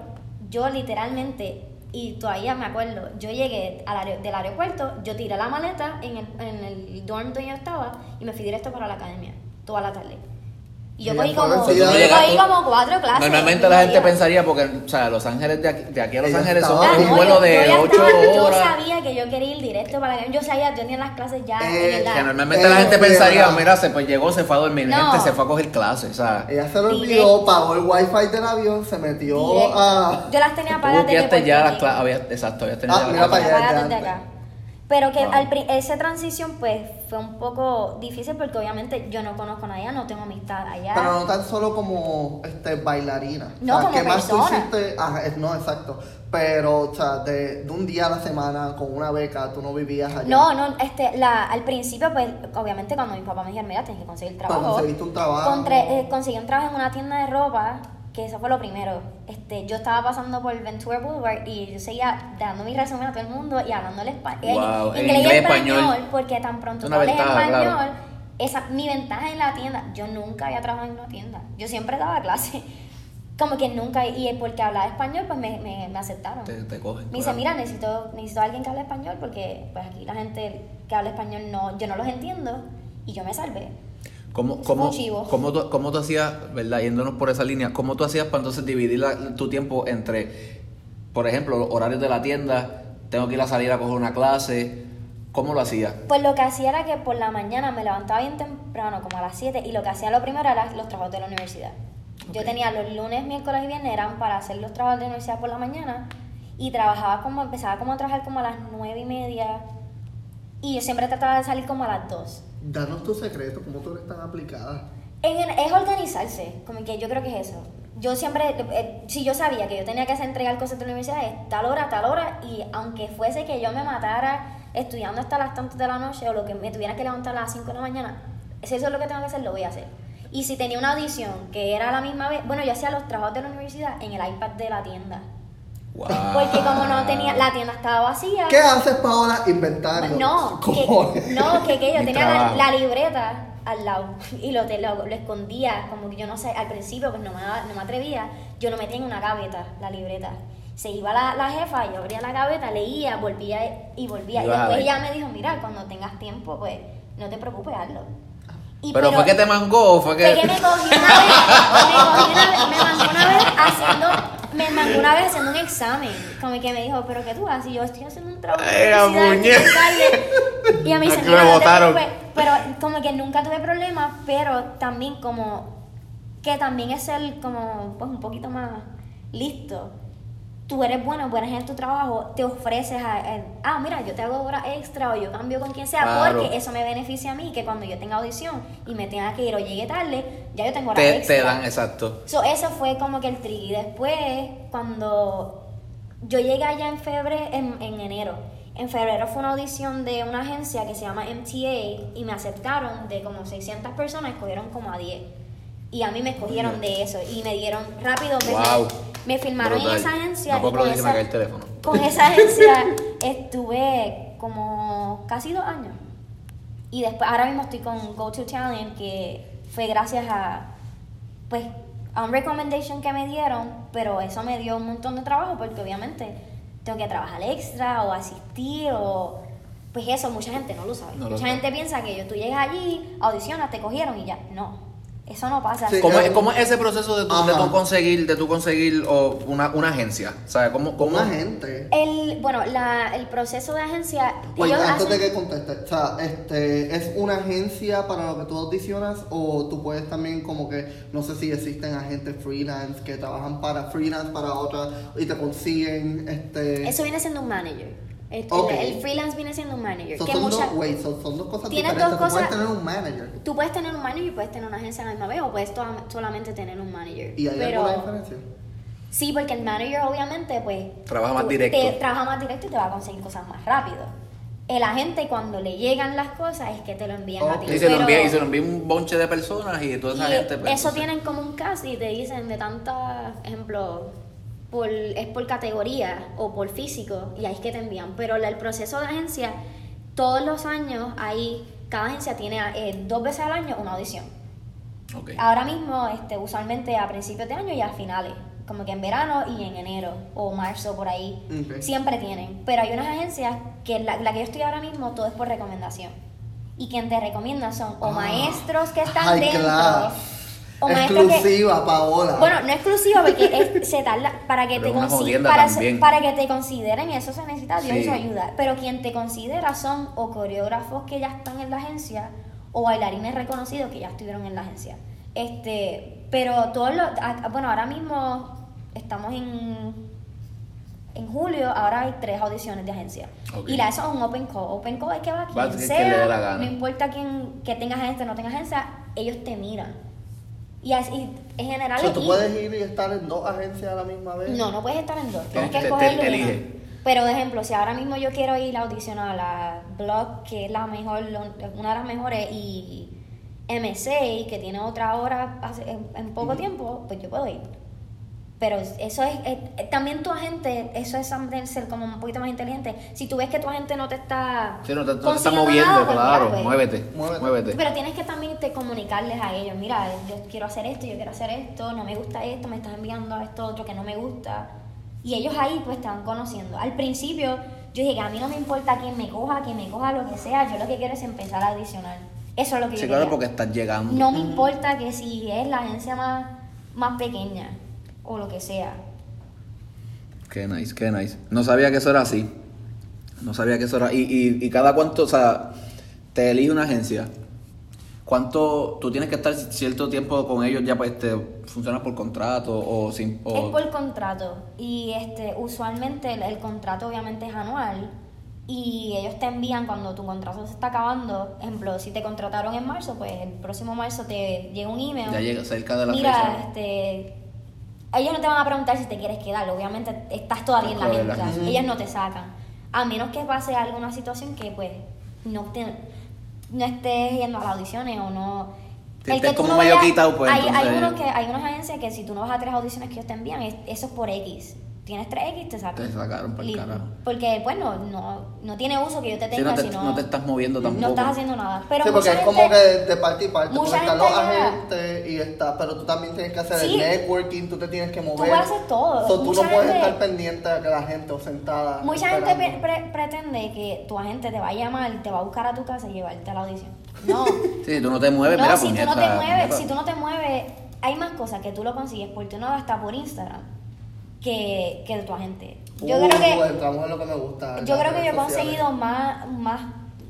yo literalmente Y todavía me acuerdo, yo llegué al aer- del aeropuerto, yo tiré la maleta en el, en el dorm donde yo estaba y me fui directo para la academia, toda la tarde. Y yo cogí como, yo cogí como cuatro clases. Normalmente la gente pensaría, porque, o sea, Los Ángeles, de aquí, de aquí a Los Ángeles son Ah, un vuelo de 8 estaba- Yo horas. sabía que yo quería ir directo para la. Yo sabía, yo tenía las clases ya Eh, en la... Que normalmente Eh, la gente mira. pensaría, mira, se pues llegó, se fue a dormir, No. gente se fue a coger clases, o sea, Ella se lo olvidó, pagó el wifi del avión, se metió directo. a... Yo las tenía tú pagadas desde buqueaste ya las Rico. clases, había, exacto, Ah, ya las mira clases. para allá. Pero que Wow. al pri- esa transición pues fue un poco difícil porque obviamente yo no conozco a nadie, no tengo amistad allá. Pero no tan solo como este, bailarina. No, como ¿qué más tú persona. hiciste? No, exacto. Pero, o sea, de, de un día a la semana con una beca, tú no vivías allá. No, no, este, la, al principio, pues, obviamente cuando mi papá me dijo, mira, tienes que conseguir Pero trabajo. conseguiste un trabajo. Contre- eh, conseguí un trabajo en una tienda de ropa, que eso fue lo primero. Este, yo estaba pasando por Ventura Boulevard y yo seguía dando mi resumen a todo el mundo y hablando el espa- eh, Wow, en inglés y inglés, español, español. porque tan pronto tú hables español, claro. esa, mi ventaja en la tienda, yo nunca había trabajado en una tienda. Yo siempre daba clase. Como que nunca, y porque hablaba español, pues me, me, me aceptaron. Te, te cogen. Me dice, claro. mira, necesito, necesito a alguien que hable español porque pues aquí la gente que habla español no, yo no los entiendo y yo me salvé. ¿Cómo, cómo, cómo, tú, cómo tú hacías, verdad, yéndonos por esa línea, cómo tú hacías para entonces dividir la- tu tiempo entre, por ejemplo, los horarios de la tienda, tengo que ir a salir a coger una clase, ¿cómo lo hacías? Pues lo que hacía era que por la mañana me levantaba bien temprano, como a las 7, y lo que hacía lo primero era los trabajos de la universidad. Yo Ok. tenía los lunes, miércoles y viernes eran para hacer los trabajos de la universidad por la mañana y trabajaba como, empezaba como a trabajar como a las 9 y media y yo siempre trataba de salir como a las 2. Danos tu secreto, ¿cómo tú eres tan aplicada? Es organizarse, como que yo creo que es eso. Yo siempre, eh, si yo sabía que yo tenía que hacer entregar cosas de la universidad, es tal hora, tal hora, y aunque fuese que yo me matara estudiando hasta las tantas de la noche o lo que me tuviera que levantar a las 5 de la mañana, si eso es lo que tengo que hacer, lo voy a hacer. Y si tenía una audición que era la misma vez, bueno, yo hacía los trabajos de la universidad en el iPad de la tienda. Wow. Porque como no tenía, la tienda estaba vacía. ¿Qué haces, Paola? Inventario. No, que, no, que, que yo Mi tenía la, libreta al lado y lo, te- lo, lo escondía, como que yo no sé, al principio pues no me, daba- no me atrevía, yo lo metía en una gaveta, la libreta. Se iba la, la jefa, yo abría la gaveta, leía, volvía y volvía. Y después ella me dijo, mira, cuando tengas tiempo, pues no te preocupes, hazlo. Y Pero, fue que te mangó, o fue que... fue que me cogí una vez, me cogí una una vez haciendo un examen. Como que me dijo, ¿pero qué tú haces? Y yo estoy haciendo un trabajo. Ay, la muñeca. estoy tarde". Y a mí se me botaron. Pero como que nunca tuve problemas, pero también como que también es ser como pues un poquito más listo. Tú eres bueno, buena gente en tu trabajo, te ofreces a, a- ah, mira, yo te hago horas extra o yo cambio con quien sea, Claro. porque eso me beneficia a mí, que cuando yo tenga audición y me tenga que ir o llegue tarde, ya yo tengo horas te, extra. te dan, exacto. So, eso fue como que el trick. Y después, cuando yo llegué allá en febrero, en, en enero, en febrero fue una audición de una agencia que se llama MTA y me aceptaron de como 600 personas, escogieron como a 10. Y a mí me escogieron de eso y me dieron rápido, me, Wow. Me firmaron Brutal. en esa agencia. No y puedo con que esa- cae el teléfono. Con esa agencia estuve como casi dos años. Y después, ahora mismo estoy con Go to Talent, que fue gracias a, pues, a un recommendation que me dieron, pero eso me dio un montón de trabajo porque obviamente tengo que trabajar extra o asistir o, pues eso, mucha gente no lo sabe. No lo mucha sabe. gente piensa que yo, tú llegas allí, audicionas, te cogieron y ya. No, eso no pasa Sí. ¿Cómo, eh, es, cómo es ese proceso de tú, de conseguir, de tú conseguir una, una agencia? O sea, ¿cómo, cómo? Una gente. El, bueno, la, el proceso de agencia... Oye, ellos antes de hacen- que conteste, o sea, este, ¿es una agencia para lo que tú audicionas o tú puedes también como que, no sé si existen agentes freelance que trabajan para freelance para otra y te consiguen, este... Eso viene siendo un manager. El, el- Ok. el freelance viene siendo un manager. so que son, mucha- dos, wait, so son dos cosas Tienes diferentes. dos Tú puedes cosas- tener un manager. Tú puedes tener un manager y puedes tener una agencia a la misma vez o puedes to- solamente tener un manager. ¿Y hay Pero alguna diferencia? sí, porque el manager obviamente pues Trabaja más tú- directo. Te, trabaja más directo y te va a conseguir cosas más rápido. El agente cuando le llegan las cosas es que te lo envían a Ok. ti. Y se, lo pero- envía, y se lo envía un bonche de personas y toda esa y gente. pues, eso entonces- tienen como un cast y te dicen de tantas, ejemplo, por, es por categoría o por físico y ahí es que te envían. Pero el proceso de agencia, todos los años, ahí, cada agencia tiene eh, dos veces al año una audición. Ok. Ahora mismo, este, usualmente a principios de año y a finales. como que en verano y en enero o marzo por ahí. Siempre tienen. Pero hay unas agencias que la, la que yo estoy ahora mismo todo es por recomendación. Y quien te recomienda son o Ah. maestros que están dentro. O maestros que, Exclusiva, Paola. bueno, no exclusiva porque es- se tarda para que Pero te es una consi- jodienda para, que te consideren eso se necesita Dios y Sí. su ayuda. Pero quien te considera son o coreógrafos que ya están en la agencia o bailarines reconocidos que ya estuvieron en la agencia. Este, pero todos los bueno, ahora mismo estamos en en julio, ahora hay tres audiciones de agencia. Y la eso es un open call. Open call es que va Va quien que- que sea, le dé la gana. no importa quién que tenga agencia o no tenga agencia, ellos te miran. Y así, en general O sea, tú puedes ir y estar en dos agencias a la misma vez. no, no puedes estar en dos. Tienes Te- que te- escoger te elige. Pero, de ejemplo, si ahora mismo yo quiero ir a audicionar a la Blog, que es la mejor, una de las mejores, y MC, que tiene otra hora en poco tiempo, pues yo puedo ir. Pero eso es, eh, también tu agente, eso es también ser como un poquito más inteligente. Si tú ves que tu agente no te está Sí, no te, no te está consiguiendo moviendo, nada, pues claro. mira, pues, muévete, Muévete. muévete. pero tienes que también te comunicarles a ellos, mira, yo quiero hacer esto, yo quiero hacer esto, no me gusta esto, me estás enviando a esto otro que no me gusta. Y ellos ahí pues te van conociendo. Al principio yo dije que a mí no me importa quién me coja, quién me coja, lo que sea, yo lo que quiero es empezar a audicionar. Eso es lo que Sí, yo claro, quería. porque estás llegando. No me importa que si es la agencia más, más pequeña o lo que sea. Qué nice, qué nice. No sabía que eso era así. No sabía que eso era. Y, y, y cada cuánto, o sea, te elige una agencia. ¿Cuánto tú tienes que estar cierto tiempo con ellos ya pues te funciona por contrato o sin o- Es por contrato y este usualmente el, el contrato obviamente es anual y ellos te envían cuando tu contrato se está acabando, ejemplo, si te contrataron en marzo, pues el próximo marzo te llega un email. ya llega cerca de la Mira, fecha? este ellos no te van a preguntar si te quieres quedar, obviamente estás todavía en la la agencia, ellos no te sacan. A menos que pase alguna situación que pues no te, no estés yendo a las audiciones o no Que estés como medio quitado, pues, hay, hay unos que hay unas agencias que si tú no vas a tres audiciones que ellos te envían, es- eso es por X. Tienes tres X, te sacan. Te sacaron pa'l Li- carajo. Porque, bueno, no, no tiene uso que yo te Sí, tenga no, te, si no, no te estás moviendo tampoco. no estás haciendo nada. Pero sí, porque es como gente- que de parte y parte. mucha los gente ya- agentes y está, pero tú también tienes que hacer Sí. el networking, tú te tienes que mover. puedes hacer todo. So, tú no puedes gente- estar pendiente de que la gente o sentada. Mucha gente esperando. pre- pre- pretende que tu agente te va a llamar, te va a buscar a tu casa y llevarte a la audición. No. Sí, si tú no te mueves, no, mira, si tú no te mueves, si tú no te mueves, hay más cosas que tú lo consigues por tu novia hasta por Instagram que, que de tu agente. Yo Uh, creo que entramos en lo que me gusta. yo creo que yo he conseguido más, más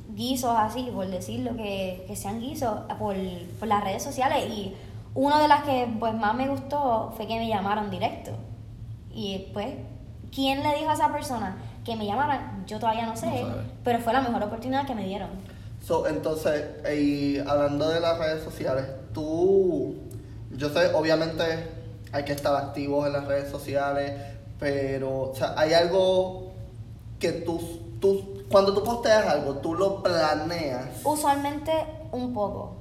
guisos así, por decirlo, que, que sean guisos por, por las redes sociales. Y una de las que pues más me gustó fue que me llamaron directo. Y pues, ¿quién le dijo a esa persona que me llamaran? Yo todavía no sé, No pero fue la mejor oportunidad que me dieron. So, entonces, y hablando de las redes sociales, tú, yo sé, obviamente hay que estar activos en las redes sociales, pero, o sea, hay algo que tú, tú cuando tú posteas algo, tú lo planeas. Usualmente un poco.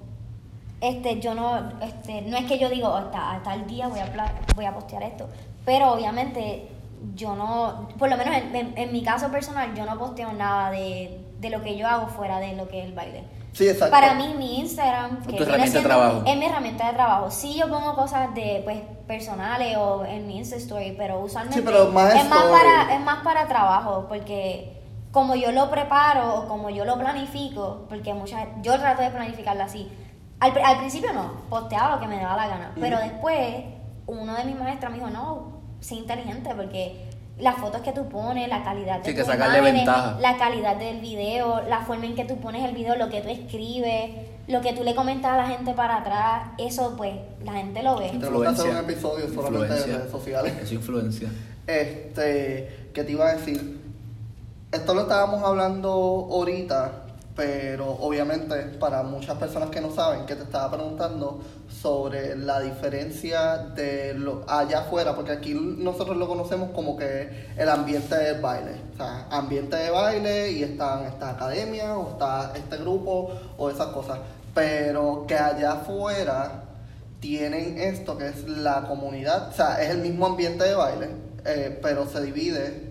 Este, yo no, este, no es que yo digo, hasta, hasta el día voy a, voy a postear esto, pero obviamente yo no, por lo menos en, en- en mi caso personal, yo no posteo nada de, de lo que yo hago fuera de lo que es el baile. Sí, exacto. Para mí, mi Instagram, Es que tu herramienta de trabajo. es mi herramienta de trabajo. Sí, yo pongo cosas de, pues, personales o en mi Insta Story, pero usualmente Sí, pero más es, más para, es más para trabajo, porque como yo lo preparo o como yo lo planifico, porque muchas yo trato de planificarlo así. Al, pri- al principio no, posteaba lo que me daba la gana, pero después uno de mis maestras me dijo, no, sé inteligente, porque las fotos que tú pones, la calidad de Sí, que sacarle imágenes, ventaja. la calidad del video, la forma en que tú pones el video, lo que tú escribes, lo que tú le comentas a la gente para atrás, eso pues la gente lo ve. Tenemos que hacer un Influencia. episodio solamente de Influencia. redes sociales. Es influencia. Este, ¿qué te iba a decir? Esto lo estábamos hablando ahorita, pero obviamente para muchas personas que no saben, que te estaba preguntando sobre la diferencia de lo allá afuera, porque aquí nosotros lo conocemos como que el ambiente del baile, o sea, ambiente de baile y están esta academia o está este grupo o esas cosas, pero que allá afuera tienen esto que es la comunidad, o sea, es el mismo ambiente de baile, eh, pero se divide,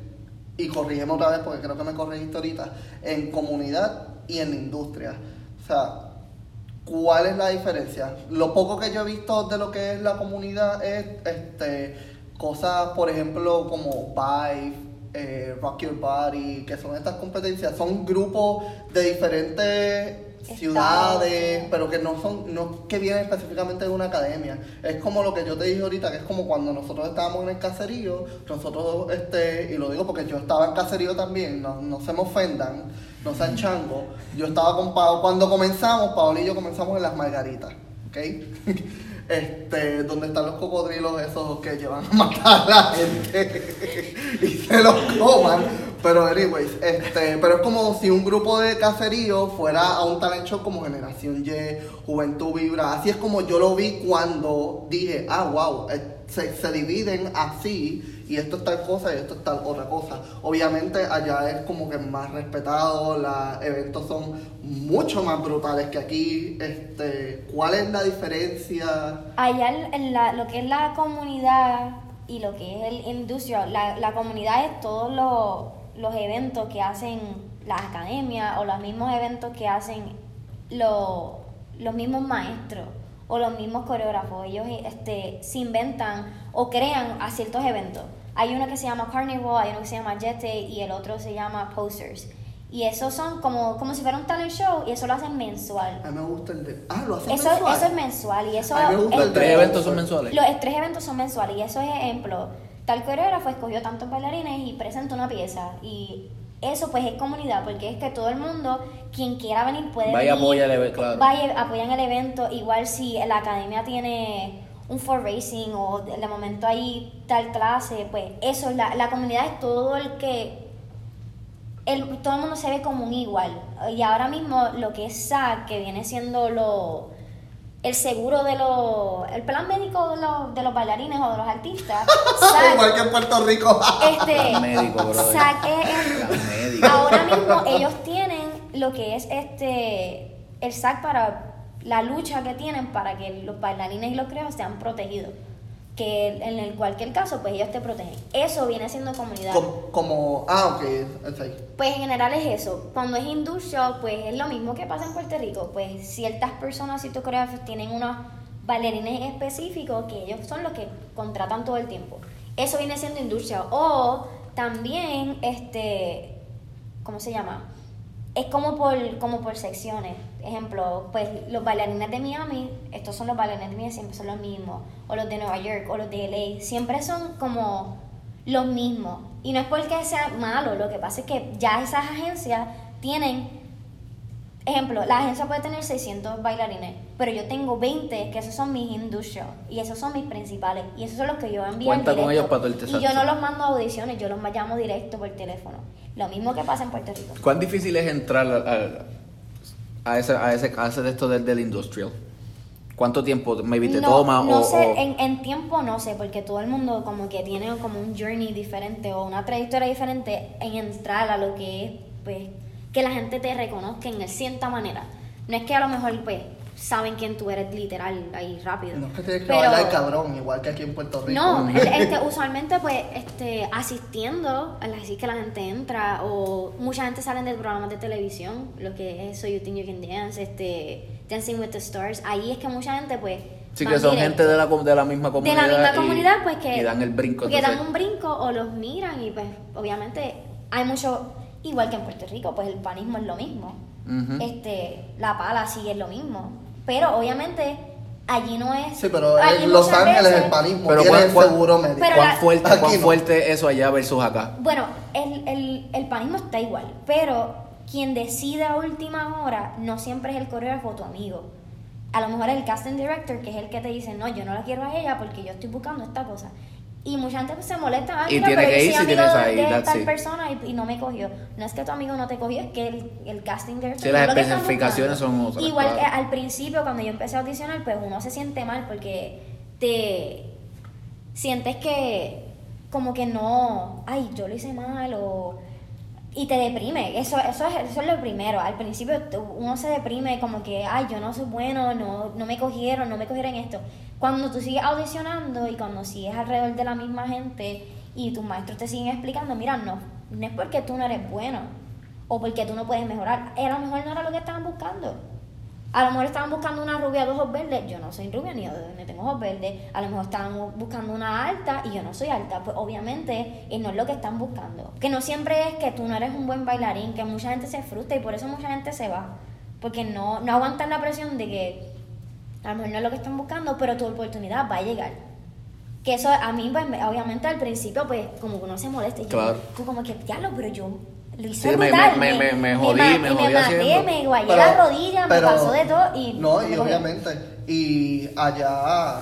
y corrígeme otra vez porque creo que me corregiste ahorita, en comunidad y en industria. O sea, ¿cuál es la diferencia? Lo poco que yo he visto de lo que es la comunidad es este cosas, por ejemplo, como Vive, eh, Rock Your Body, que son estas competencias, son grupos de diferentes ciudades, pero que no son, no que vienen específicamente de una academia. Es como lo que yo te dije ahorita, que es como cuando nosotros estábamos en el caserío, nosotros, este, y lo digo porque yo estaba en caserío también, no, no se me ofendan, no sean changos. Yo estaba con Pablo, cuando comenzamos, Paola y yo comenzamos en las margaritas, ¿ok? Este, donde están los cocodrilos esos que llevan a matar a la gente y se los coman. Pero anyways, este, pero es como si un grupo de caserío fuera a un talent show como Generación Y, Juventud Vibra. Así es como yo lo vi cuando dije, ah, wow, eh, se, se dividen así y esto es tal cosa y esto es tal otra cosa. Obviamente allá es como que más respetado, los eventos son mucho más brutales que aquí. Este, ¿Cuál es la diferencia? Allá en la, lo que es la comunidad y lo que es el industria, la, la comunidad es todos los, los eventos que hacen las academias o los mismos eventos que hacen los, los mismos maestros o los mismos coreógrafos. Ellos este, se inventan o crean a ciertos eventos. Hay uno que se llama Carnival, hay uno que se llama Jete y el otro se llama Posters. Y esos son como, como si fuera un talent show y eso lo hacen mensual. A mí me gusta el de... Ah, lo hacen Eso, mensual. eso es mensual y eso... A mí me gusta Los el tres eventos son mensuales. Los tres eventos son mensuales y eso es ejemplo. Tal coreógrafo escogió tantos bailarines y presenta una pieza. Y eso pues es comunidad porque es que todo el mundo, quien quiera venir puede Vaya, venir. apoya el evento, claro. Vaya, apoyan el evento. Igual si la academia tiene un for racing o de de momento hay tal clase, pues eso, la, la comunidad es todo el que el, todo el mundo se ve como un igual. Y ahora mismo lo que es SAC, que viene siendo lo, el seguro de los, el plan médico de los, de los bailarines o de los artistas, Igual que en Puerto Rico. este, Plan médico, brother. El- Plan médico. ahora mismo ellos tienen lo que es este, el SAC para la lucha que tienen para que los bailarines y los creos sean protegidos. Que en el cualquier caso, pues ellos te protegen. Eso viene siendo comunidad. como, como... Ah, ok. está ahí. Pues en general es eso. Cuando es industrial, pues es lo mismo que pasa en Puerto Rico. Pues ciertas personas, ciertos coreógrafos tienen unos bailarines específicos que ellos son los que contratan todo el tiempo. Eso viene siendo industrial. O también, este, ¿cómo se llama? Es como por, como por secciones. Ejemplo, pues los bailarines de Miami, estos son los bailarines de Miami, siempre son los mismos. O los de Nueva York, o los de LA, siempre son como los mismos. Y no es porque sea malo, lo que pasa es que ya esas agencias tienen, ejemplo, la agencia puede tener 600 bailarines, pero yo tengo 20 que esos son mis industrial y esos son mis principales y esos son los que yo envío en Cuenta con ellos para todo el Y yo no los mando a audiciones, yo los llamo directo por teléfono. Lo mismo que pasa en Puerto Rico. ¿Cuán difícil es entrar a, ese, a, ese, a ese de esto del, del industrial? ¿Cuánto tiempo maybe te no, toma? no o, sé, o- En, en tiempo no sé, porque todo el mundo como que tiene como un journey diferente o una trayectoria diferente en entrar a lo que es, pues, que la gente te reconozca en el cierta manera. No es que a lo mejor, pues, saben quién tú eres literal ahí rápido. No es que tienes que Pero- bailar cabrón, igual que aquí en Puerto Rico. no, este, usualmente pues este, asistiendo, al así que la gente entra o mucha gente salen de programas de televisión, lo que es So You Think You Can Dance, este, Dancing with the Stars, ahí es que mucha gente pues... sí que son directo. gente de la, com- de la misma De comunidad. la misma y- comunidad pues que... Y dan el brinco. Que dan un brinco o los miran y pues obviamente hay mucho, igual que en Puerto Rico, pues el panismo es lo mismo. Este, la pala sí es lo mismo. Pero obviamente allí no es... Sí, pero allí en Los muchas Ángeles veces- el panismo Pero tiene ¿cuál- el cuál- seguro médico. Pero ¿Cuán, la- fuerte, ¿Cuán no. fuerte eso allá versus acá? Bueno, el, el, el panismo está igual, pero quien decide a última hora no siempre es el coreógrafo o tu amigo. A lo mejor es el casting director, que es el que te dice, no, yo no la quiero a ella porque yo estoy buscando esta cosa. Y mucha gente pues, se molesta, "Ay, Y mira, tiene pero que yo ir si amigo tienes ahí, de tal it. persona y, y no me cogió. No es que tu amigo no te cogió, es que el, el casting director... Sí, las especificaciones son otras, Igual que al principio, cuando yo empecé a audicionar, pues uno se siente mal porque te sientes que como que no, ay, yo lo hice mal o y te deprime. Eso eso es eso es lo primero. Al principio uno se deprime como que, ay, yo no soy bueno, no no me cogieron, no me cogieron esto. Cuando tú sigues audicionando y cuando sigues alrededor de la misma gente y tus maestros te siguen explicando, mira, no, no es porque tú no eres bueno o porque tú no puedes mejorar, a lo mejor no era lo que estaban buscando. A lo mejor estaban buscando una rubia de ojos verdes, yo no soy rubia ni, ni tengo ojos verdes. A lo mejor estaban buscando una alta y yo no soy alta. Pues obviamente eh, no es lo que están buscando. Que no siempre es que tú no eres un buen bailarín, que mucha gente se frustra y por eso mucha gente se va. Porque no, no aguantan la presión de que a lo mejor no es lo que están buscando, pero tu oportunidad va a llegar. Que eso a mí, pues, obviamente al principio, pues como que uno se molesta. Y yo, Claro. tú como que, diablo, pero yo lo hice Sí, me- brutal. me- me- me jodí, me y jodí me maté, haciendo. me guayé Pero- la rodilla, me pasó de todo y... No, me y obviamente. Y allá.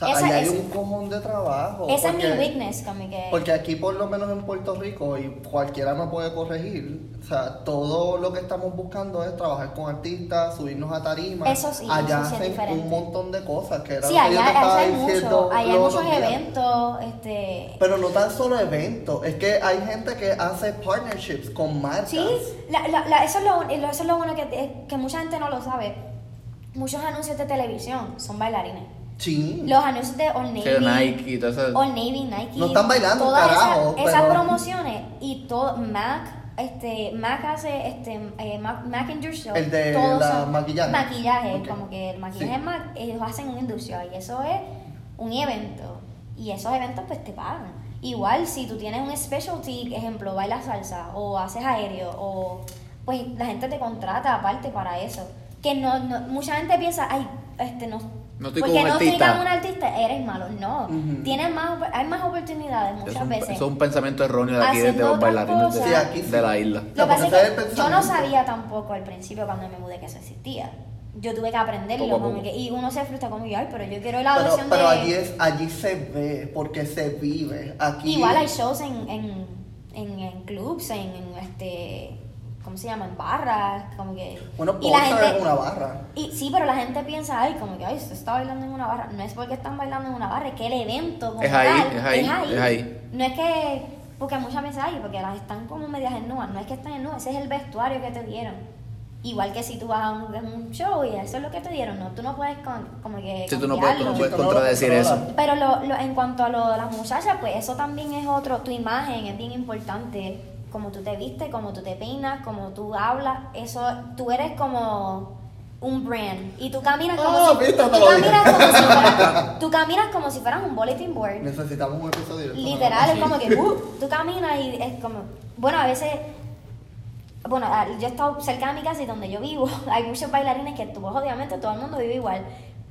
O sea, Esa- allá hay un cojón de trabajo. Esa porque- es mi weakness, que... Porque aquí, por lo menos en Puerto Rico, y cualquiera me puede corregir, o sea, todo lo que estamos buscando es trabajar con artistas, subirnos a tarimas. Eso sí, allá eso sí hacen un montón de cosas que era Sí, lo que allá, allá hay mucho, allá muchos eventos, este... Pero no tan solo eventos, es que hay gente que hace partnerships con marcas. Sí, la- la- la- eso, es lo, eso es lo bueno que, que mucha gente no lo sabe. Muchos anuncios de televisión son bailarines. Sí. Los anuncios de Old Navy, Que Nike y todo eso. Old Navy, Nike, No están bailando, todas carajo, esas, esas pero- promociones y todo Mac, este Mac hace este eh, Mac, Mac and Your Show, El de todos la son maquillaje. maquillaje, como que el maquillaje Sí. Mac, ellos hacen un industrial y eso es un evento y esos eventos pues te pagan. Igual si tú tienes un specialty, ejemplo, bailas salsa o haces aéreo o pues la gente te contrata aparte para eso. Que no, no mucha gente piensa, ay, este no No estoy porque como no artista. un artista, eres malo. No, tienes más, hay más oportunidades Es muchas un, veces. eso es un pensamiento erróneo de aquí, de los bailarines de. Sí, aquí sí. de la isla. Lo que pasa es que yo no sabía tampoco al principio cuando me mudé que eso existía. Yo tuve que aprenderlo. Como que- y uno se frustra como yo, ay, pero yo quiero la Pero, versión pero de... allí, es, allí se ve, porque se vive. Aquí, Igual hay shows en, en, en, en clubs, en, en, este... ¿Cómo se llama? En barras, como que... Bueno, y la gente, es una barra. Y sí, pero la gente piensa, ay, como que, ay, se está bailando en una barra. No es porque están bailando en una barra, es que el evento como Es ahí, tal, es ahí, es ahí. No es que, porque muchas veces hay, porque las están como medias en nubes, no es que están en nubes, ese es el vestuario que te dieron. Igual que si tú vas a un, a un show y eso es lo que te dieron, no, tú no puedes con- como que Sí, tú no puedes, tú no contradecir eso. Pero lo, lo- en cuanto a lo de las muchachas, pues eso también es otro, tu imagen es bien importante, como tú te vistes, como tú te peinas, como tú hablas, eso, tú eres como un brand y tú caminas como, Ah, si, viste, tú caminas como si fueras, tú caminas como si fueras un bulletin board. Necesitamos un episodio. Literal, es como que uh, tú caminas y es como, bueno, a veces, bueno, yo he estado cerca de mi casa y donde yo vivo, hay muchos bailarines que tú, obviamente todo el mundo vive igual.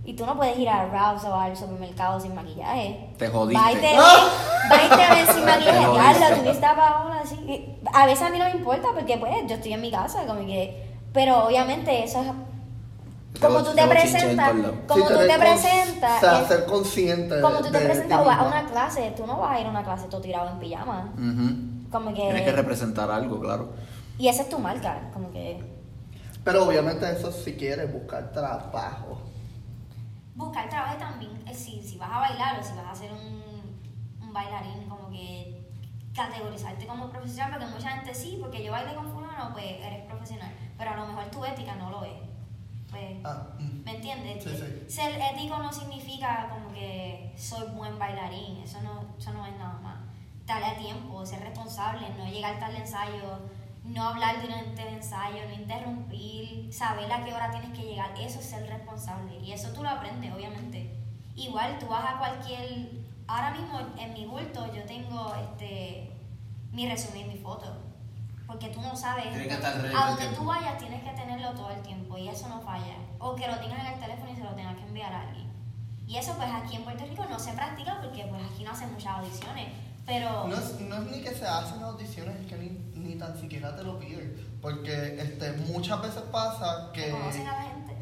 Y tú no puedes ir a Rouse o al supermercado sin maquillaje. Te jodiste. Va y te ven, va y te ven sin maquillaje. Te jodiste. Diablo, tuviste a Paola así. A veces a mí no me importa porque pues yo estoy en mi casa, como que... Pero obviamente eso es... Como tú te presentas, como Sí, tú te presentas... O sea, ser consciente. como tú te presentas ti o vas a una clase, tú no vas a ir a una clase todo tirado en pijama. Como que... Tienes que representar algo, claro. Y esa es tu marca, como que... Pero obviamente eso si quieres buscar trabajo. Buscar trabajo también, eh, si, si vas a bailar o si vas a ser un, un bailarín, como que categorizarte como profesional, porque mucha gente sí, porque yo bailé con fulano, pues eres profesional, pero a lo mejor tu ética no lo es. Pues, Ah, mm. ¿Me entiendes? Sí, sí. Ser ético no significa como que soy buen bailarín, eso no, eso no es nada más. Darle a tiempo, ser responsable, no llegar tarde al ensayo, no hablar durante el ensayo, no interrumpir, saber a qué hora tienes que llegar, eso es ser responsable. Y eso tú lo aprendes, obviamente. Igual tú vas a cualquier. Ahora mismo en mi bulto yo tengo este mi resumen y mi foto. Porque tú no sabes. Tiene que estar a donde tú vayas tienes que tenerlo todo el tiempo y eso no falla. O que lo tengas en el teléfono y se lo tengas que enviar a alguien. Y eso pues aquí en Puerto Rico no se practica porque pues aquí no hacen muchas audiciones. Pero No es, no es ni que se hacen audiciones, es que ni, ni tan siquiera te lo piden. Porque este, muchas veces pasa que. conocen a la gente.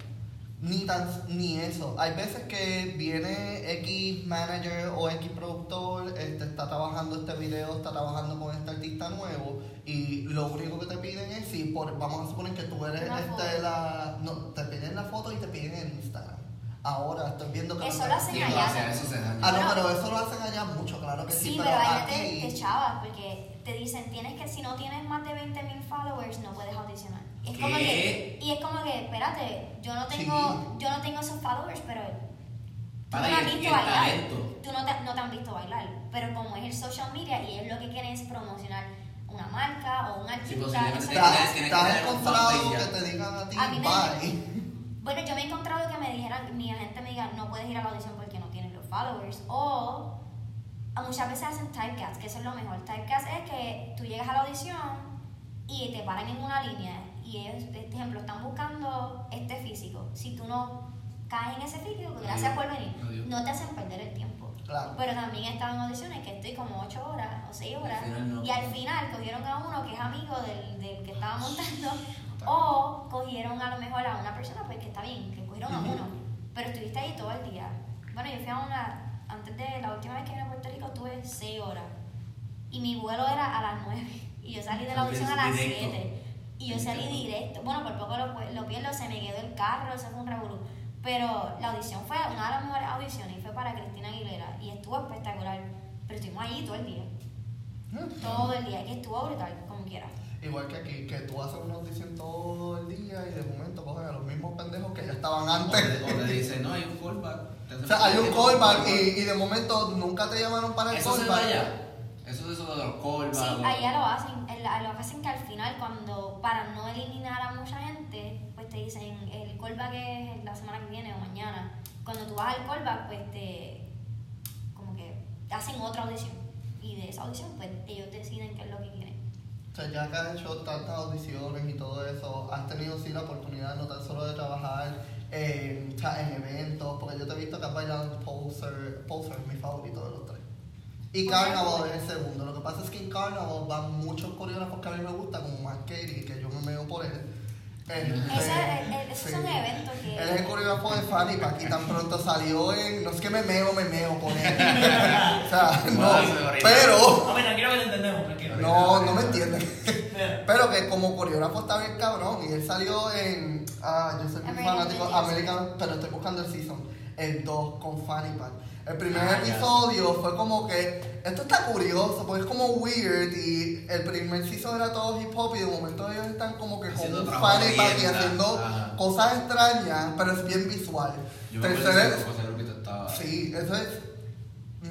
Ni, tan, ni eso. Hay veces que viene X manager o X productor, este, está trabajando este video, está trabajando con este artista nuevo y lo único que te piden es si por, vamos a suponer que tú eres Una este, foto. la. No, te piden la foto y te piden el Instagram. Ahora estoy viendo que. Eso lo hacen allá. Ah, no, No. pero eso lo hacen allá mucho, claro que sí, Sí, pero, pero aquí. te, te chavas porque te dicen tienes que si no tienes más de 20 mil followers no puedes audicionar. Y es como ¿Qué? que y es como que espérate yo no tengo Sí. yo no tengo esos followers pero tú Para no me has visto bailar. talento. Tú no te, no te han visto bailar. Pero como es el social media y ellos lo que quieren es promocionar una marca o un artista. Estás un encontrado que te digan a ti, A mí me- bye. Bueno, yo me he encontrado que me dijeran, mi agente me diga, no puedes ir a la audición porque no tienes los followers. O muchas veces hacen typecast, que eso es lo mejor. Typecast es que tú llegas a la audición y te paran en una línea y ellos, por ejemplo, están buscando este físico. Si tú no caes en ese físico, gracias por venir, Adiós. no te hacen perder el tiempo. Claro. Pero también he estado en audiciones que estoy como 8 horas o 6 horas Al final no. y al final cogieron a uno que es amigo del, del que estaba montando o cogieron a lo mejor a una persona pues que está bien, que cogieron a uno, pero estuviste ahí todo el día. Bueno, yo fui a una, antes de la última vez que vine a Puerto Rico tuve 6 horas y mi vuelo era a las 9 y yo salí de la audición a las Directo. 7 y yo salí directo. Bueno, por poco lo, lo pierdo, se me quedó el carro, eso fue un revolú. Pero la audición fue una de las mejores audiciones y fue para Cristina Aguilera y estuvo espectacular. Pero estuvimos ahí todo el día, todo el día, y estuvo brutal, como quiera. Igual que aquí, que tú haces una audición todo el día y de momento cogen a los mismos pendejos que ya estaban O antes. te, o te dicen, no, hay un callback. O sea, hay un callback y, y de momento nunca te llamaron para el Eso se callback. vaya. Eso es eso de los callbacks. Sí, allá lo hacen, el- lo que hacen que al final, cuando para no eliminar a mucha gente, pues te dicen, el callback es la semana que viene o mañana. Cuando tú vas al callback, pues te, como que hacen otra audición. Y de esa audición, pues ellos deciden qué es lo que quieren. O sea, ya que has hecho tantas audiciones y todo eso, has tenido sí la oportunidad no tan solo de trabajar en, o sea, en eventos, porque yo te he visto que has bailado en Pulsar, Pulsar es mi favorito de los tres. Y Carnival es el segundo. Lo que pasa es que en Carnival van muchos coreógrafos que a mí me gustan, como Mark Katie, que yo me meo por él. Esos son eventos que- Él es el coreógrafo de Fanny Pack y tan pronto salió en. No es que me meo, me meo por él. o sea, no. Pero. A ver, tranquilo que te entendemos, tranquilo. No, no me entienden. Pero que como coreógrafo está bien cabrón. Y él salió en. Ah, yo soy muy fanático. American. Pero estoy buscando el season. El 2 con Fanny Pack. El primer Ah, episodio fue como que. Esto está curioso, porque es como weird. Y el primer season era todo hip hop. Y de momento ellos están como que con Haciendo un trabajo Fanny Pack y haciendo Ajá. cosas extrañas. Pero es bien visual. Yo me que estaba. Sí, eso es.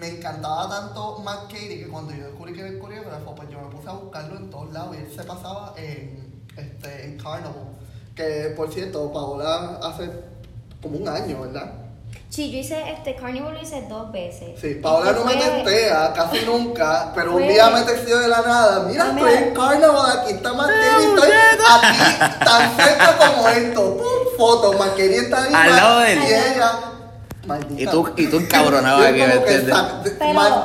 Me encantaba tanto Matt Katie que cuando yo descubrí que era el coreógrafo, pues yo me puse a buscarlo en todos lados y él se pasaba en, este, en Carnival. Que por cierto, Paola hace como un año, ¿verdad? Sí, yo hice este Carnival lo hice dos veces. Sí, Paola no me testea casi nunca, pero un día me texteó de la nada. Mira, estoy en Carnival, aquí está Katie, estoy aquí tan cerca como esto. Pum, foto, Katie está ahí. Al lado de él. Y ella. Maldita. Y tú, y tú encabronado aquí, ¿me entiendes?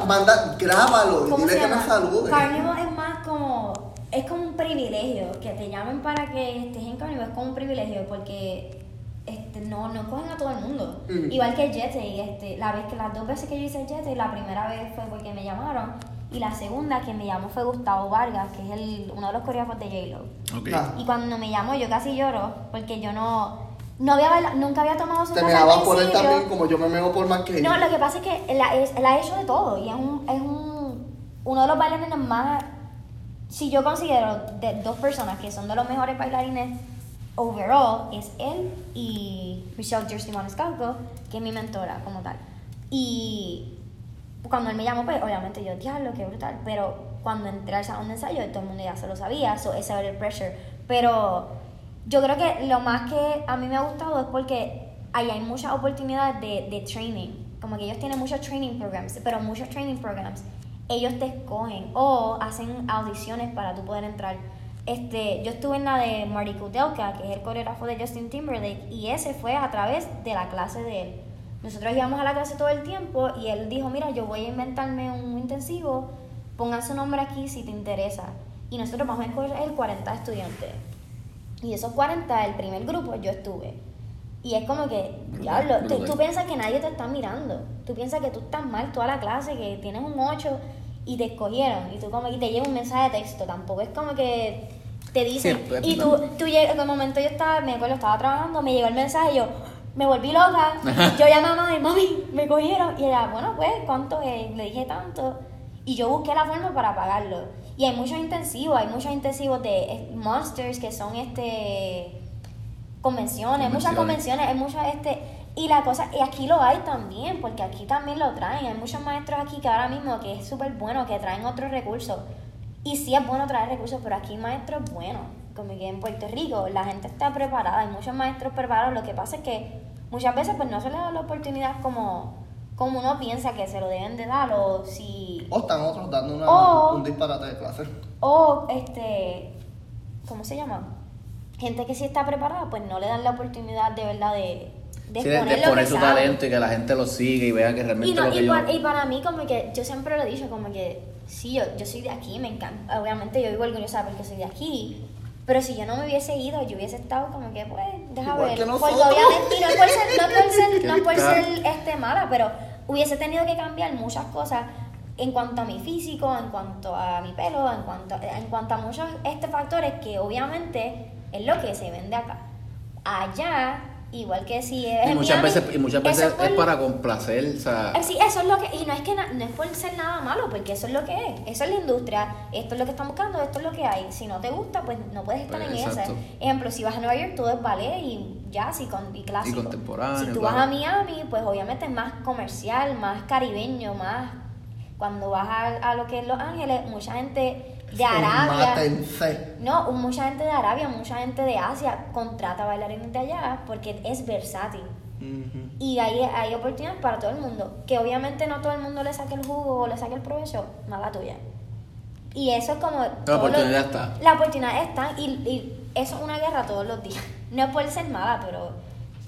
manda, grábalo y ¿Cómo dile que me salude. Carnival es más como. Es como un privilegio. Que te llamen para que estés en Carnival es como un privilegio porque este, no, no cogen a todo el mundo. Mm. Igual que el Jete. Y este, la vez que, las dos veces que yo hice el Jete, la primera vez fue porque me llamaron. Y la segunda que me llamó fue Gustavo Vargas, que es el, uno de los coreógrafos de J-Lo. Ok. Ah, Y cuando me llamó, yo casi lloro porque yo no. No había baila- nunca había tomado su te meabas por él también como yo me meo por McKay. No, lo que pasa es que él él ha hecho de todo y es, un, es un, uno de los bailarines más... Si yo considero de dos personas que son de los mejores bailarines overall, es él y Michelle Jersey Maniscalco, que es mi mentora como tal. Y cuando él me llamó, pues obviamente yo, diablo, qué brutal. Pero cuando entré al salón de ensayo, todo el mundo ya se lo sabía, so ese era el pressure. Pero yo creo que lo más que a mí me ha gustado es porque ahí hay muchas oportunidades de, de training. Como que ellos tienen muchos training programs, pero muchos training programs ellos te escogen o hacen audiciones para tú poder entrar. Este, yo estuve en la de Marty Kudelka, que es el coreógrafo de Justin Timberlake, y ese fue a través de la clase de él. Nosotros íbamos a la clase todo el tiempo y él dijo, mira, yo voy a inventarme un intensivo, pongan su nombre aquí si te interesa. Y nosotros vamos a escoger 40 estudiantes. Y esos 40, el primer grupo, yo estuve. Y es como que, diablo, tú, tú piensas que nadie te está mirando. Tú piensas que tú estás mal toda la clase, que tienes un 8 y te escogieron. Y tú como y te llega un mensaje de texto. Tampoco es como que te dicen. Sí, pues, y tú, tú llegas, en el momento yo estaba, me acuerdo, estaba trabajando, me llegó el mensaje y yo me volví loca. yo llamé a mamá y mami, me cogieron. Y ella, bueno, pues, ¿cuánto es? Le dije tanto. Y yo busqué la forma para pagarlo. Y hay muchos intensivos, hay muchos intensivos de eh, Monsters que son este convenciones, muchas convenciones, hay muchas este y la cosa y aquí lo hay también, porque aquí también lo traen, hay muchos maestros aquí que ahora mismo que es súper bueno que traen otros recursos. Y sí es bueno traer recursos, pero aquí maestros buenos, como que en Puerto Rico la gente está preparada, hay muchos maestros preparados, lo que pasa es que muchas veces pues no se les da la oportunidad como, como uno piensa que se lo deben de dar o si... O están otros dando una, O- un disparate de clase. O, este, ¿cómo se llama? Gente que sí está preparada, pues no le dan la oportunidad de verdad de, de Sí, de, talento y que la gente lo siga y vea que realmente Y, no- lo que y yo... pa- y para mí, como que yo siempre lo he dicho, como que sí, yo, yo soy de aquí, me encanta. Obviamente, yo vivo orgullosa porque soy de aquí. Pero si yo no me hubiese ido, yo hubiese estado como que, pues, deja Igual ver. que Porque obviamente, y no es por ser, no por ser, no por ser, este, mala, pero hubiese tenido que cambiar muchas cosas en cuanto a mi físico, en cuanto a mi pelo, en cuanto, en cuanto a muchos este, factores que obviamente es lo que se vende acá. Allá, igual que si es Y muchas Miami, veces, y muchas veces por- es para complacer, o sea... eh, Sí, eso es lo que, y no es que na- no es por ser nada malo, porque eso es lo que es, eso es la industria, esto es lo que están buscando, esto es lo que hay. Si no te gusta, pues no puedes estar Pues, en exacto. ese. Ejemplo, si vas a Nueva York, todo es ballet y jazz y, con, y clásico. Y contemporáneo, Si tú claro. vas a Miami, pues obviamente es más comercial, más caribeño, más. Cuando vas a, a lo que es Los Ángeles, mucha gente de Arabia. Mátense. No, mucha gente de Arabia, mucha gente de Asia contrata bailarines de allá porque es versátil. Y hay, hay oportunidades para todo el mundo. Que obviamente no todo el mundo le saque el jugo o le saque el provecho, mala tuya. Y eso es como. los- oportunidad está. La oportunidad está y, y eso es una guerra todos los días. No es por ser mala, pero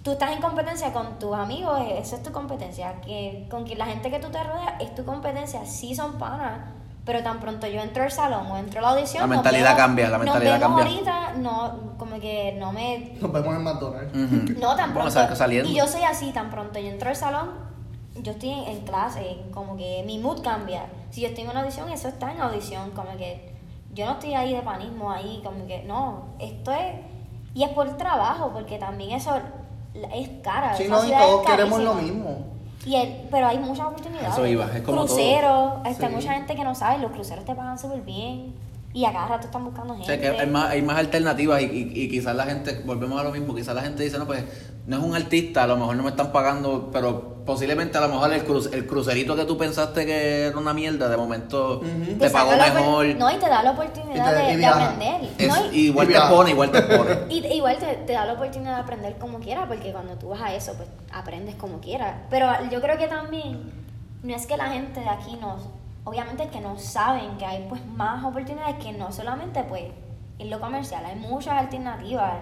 tú estás en competencia con tus amigos, eso es tu competencia. Que, con que la gente que tú te rodeas es tu competencia. Sí son panas, pero tan pronto yo entro al salón o entro a la audición. La nos mentalidad cambia, la mentalidad nos vemos cambia. ahorita, no, como que no me Nos vemos en McDonald's. no, tan pronto. sal- saliendo. Y yo soy así, tan pronto yo entro al salón, yo estoy en, en clase, como que mi mood cambia. Si yo estoy en una audición, eso está en audición, como que yo no estoy ahí de panismo, ahí, como que no, esto es. Y es por trabajo, porque también eso es cara. Sí, no, y todos queremos lo mismo. Y el, pero hay muchas oportunidades. Eso iba, es como todo. Cruceros, este, Sí. mucha gente que no sabe, los cruceros te pagan súper bien. Y a cada rato están buscando O gente. sea, que hay más, hay más alternativas y, y- y quizás la gente, volvemos a lo mismo, quizás la gente dice, no, pues no es un artista, a lo mejor no me están pagando, pero posiblemente a lo mejor el, cru- el crucerito que tú pensaste que era una mierda, de momento Ujú. te pagó mejor. No, y te da la oportunidad te- de, aprender. Es- ¿no? Y- igual y te pone, igual te pone. Y igual te, te da la oportunidad de aprender como quieras, porque cuando tú vas a eso, pues aprendes como quieras. Pero yo creo que también no es que la gente de aquí no, obviamente que no saben que hay pues más oportunidades que no solamente pues en lo comercial, hay muchas alternativas.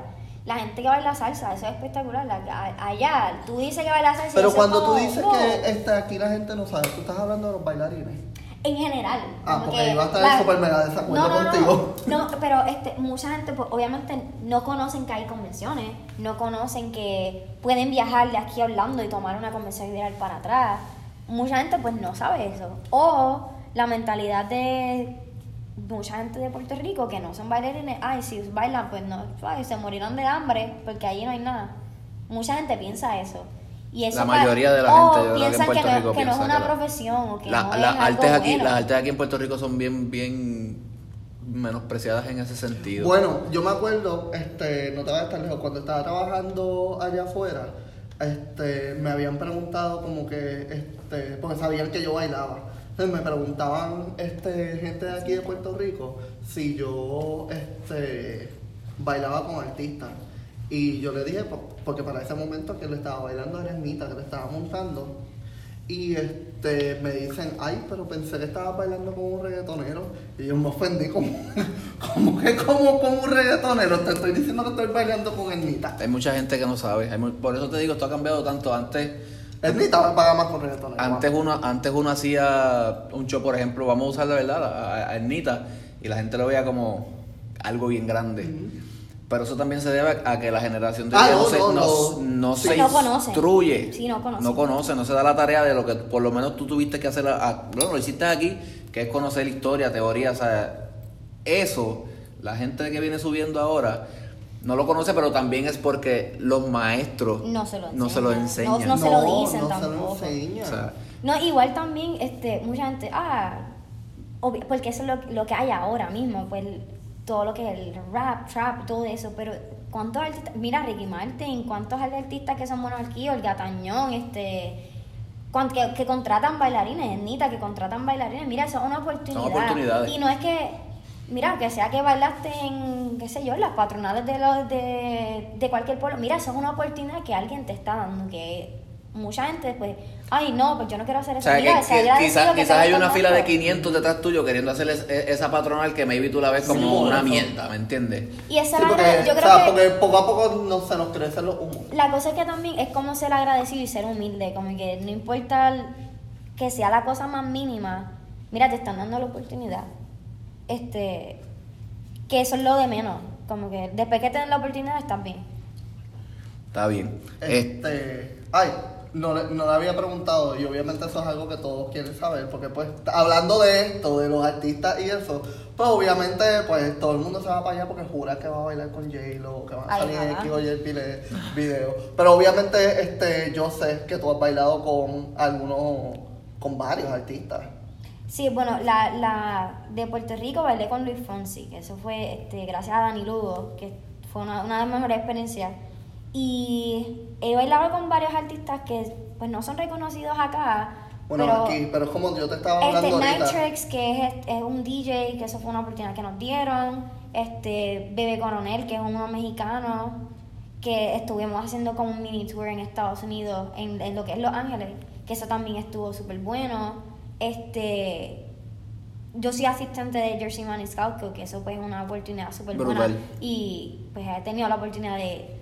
La gente que baila salsa, eso es espectacular. La- allá, tú dices que baila salsa. Pero cuando tú dices wow. que este, aquí la gente no sabe, tú estás hablando de los bailarines. En general. Ah, porque que iba a estar la- súper mega desacuerdo no, no, no, contigo. No, pero este, mucha gente, pues, obviamente, no conocen que hay convenciones, no conocen que pueden viajar de aquí a Orlando y tomar una convención virar para atrás. Mucha gente, pues, no sabe eso. O la mentalidad de mucha gente de Puerto Rico que no son bailarines, ay, si bailan, pues no, ay, se morirán de hambre porque allí no hay nada. Mucha gente piensa eso. Y eso La mayoría de la o gente, creo que en piensan Puerto no- Rico que no es una que la- profesión o que La- no las es algo artes aquí, bueno. las artes aquí en Puerto Rico son bien, bien menospreciadas en ese sentido. Bueno, yo me acuerdo, este, no te vas a estar lejos, cuando estaba trabajando allá afuera, este, me habían preguntado como que, este, porque sabían que yo bailaba. Entonces me preguntaban, este, gente de aquí de Puerto Rico, si yo, este, bailaba con artistas. Y yo le dije, po- porque para ese momento que le estaba bailando era Ermita, que le estaba montando. Y este, me dicen, ay, pero pensé que estabas bailando con un reggaetonero. Y yo me ofendí, como, como que como con un reggaetonero. Te estoy diciendo que estoy bailando con Ernita. Hay mucha gente que no sabe. hay por eso te digo, esto ha cambiado tanto. Antes, Ernita paga más con reggaetonero. antes uno, antes uno hacía un show, por ejemplo, vamos a usar la verdad, a, a Ernita, y la gente lo veía como algo bien grande. Pero eso también se debe a que la generación de Ah, hoy no, no, se, no, no, Sí. se instruye. Sí, no conoce, no se da la tarea de lo que por lo menos tú tuviste que hacer. a- a- bueno, lo hiciste aquí, que es conocer historia, teoría, o sea, eso, la gente que viene subiendo ahora no lo conoce, pero también es porque los maestros No se lo no se lo enseñan. enseñan. No, no se lo dicen no tampoco. se lo enseña. O sea, No, igual también, este, mucha gente, ah, porque eso es lo, lo que hay ahora mismo, pues todo lo que es el rap, trap, todo eso, pero ¿cuántos artistas? Mira, Ricky Martin, ¿cuántos artistas que son buenos aquí? Olga Tañón, este, que, que contratan bailarines, Nita, que contratan bailarines, mira, eso es una oportunidad. oportunidades. Y no es que mira, que sea que bailaste en, qué sé yo, en las patronales de, los, de, de cualquier pueblo, mira, eso es una oportunidad que alguien te está dando, que mucha gente, pues, ay, no, pues yo no quiero hacer O eso. sea, Mira, que, quizás que quizás te hay una fila de conmigo. 500 detrás tuyo queriendo hacer es- esa patronal que maybe tú la ves como Sí, una mierda, ¿me entiendes? Y esa Sí, es la porque, yo o creo sea, que porque poco a poco no, se nos crecen los humos. la cosa es que también es como ser agradecido y ser humilde, como que no importa el- que sea la cosa más mínima, mira, te están dando la oportunidad. Este, que eso es lo de menos, como que después que te den la oportunidad estás bien. Está bien. Este, ay, no, le- no le había preguntado y obviamente eso es algo que todos quieren saber porque pues hablando de esto, de los artistas y eso, pues obviamente pues todo el mundo se va para allá porque jura que va a bailar con J-Lo, que va a salir. X o Y vide- video. Pero obviamente este, yo sé que tú has bailado con algunos, con varios artistas. Sí, bueno, la, la de Puerto Rico bailé con Luis Fonsi, que eso fue este, gracias a Dani Lugo, que fue una, una de las mejores experiencias. Y he bailado con varios artistas que pues no son reconocidos acá, Bueno, pero aquí, pero es como yo te estaba este hablando ahorita. Nitrix, que es, es un DJ, que eso fue una oportunidad que nos dieron, este Bebe Coronel, que es uno mexicano, que estuvimos haciendo como un mini tour en Estados Unidos, en, en lo que es Los Ángeles, que eso también estuvo súper bueno. Este, yo soy asistente de Jersey Maniscalco, que eso pues es una oportunidad súper buena. Y pues he tenido la oportunidad de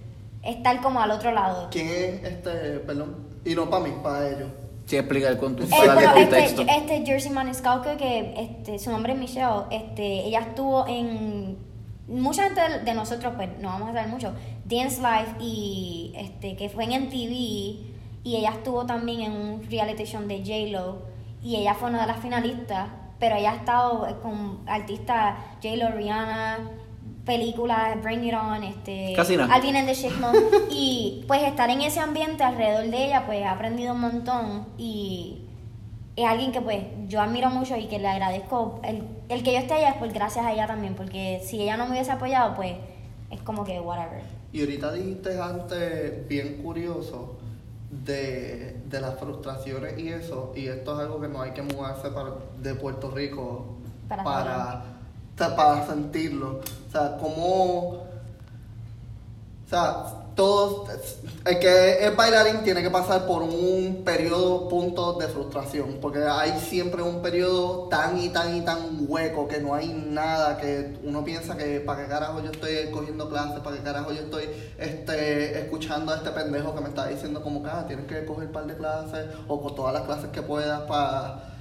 estar como al otro lado. ¿Quién es este, perdón? Y no para mí, para ellos. sí, explicar con tu Eh, darle este, contexto. este Jersey Maniscalco, que este, su nombre es Michelle, este, ella estuvo en. Mucha gente de, de nosotros, pues no vamos a hablar mucho, Dance Life, y este, que fue en MTV, y ella estuvo también en un reality show de J-Lo, y ella fue una de las finalistas, pero ella ha estado con artistas J-Lo, Rihanna, películas, Bring It On, este, Casi nada. Alvin and the Chipmunks, y pues estar en ese ambiente alrededor de ella, pues he aprendido un montón y es alguien que pues yo admiro mucho y que le agradezco. El, el que yo esté allá es por gracias a ella también, porque si ella no me hubiese apoyado, pues es como que whatever. Y ahorita dijiste antes, bien curioso, de, de las frustraciones y eso, y esto es algo que no hay que mudarse para, de Puerto Rico Para para, ta- para sentirlo. O sea, cómo... O sea, todos, el que es bailarín tiene que pasar por un periodo, punto de frustración, porque hay siempre un periodo tan y tan y tan hueco que no hay nada, que uno piensa que para qué carajo yo estoy cogiendo clases, para qué carajo yo estoy este, escuchando a este pendejo que me está diciendo como que ah, tienes que coger un par de clases o con todas las clases que puedas para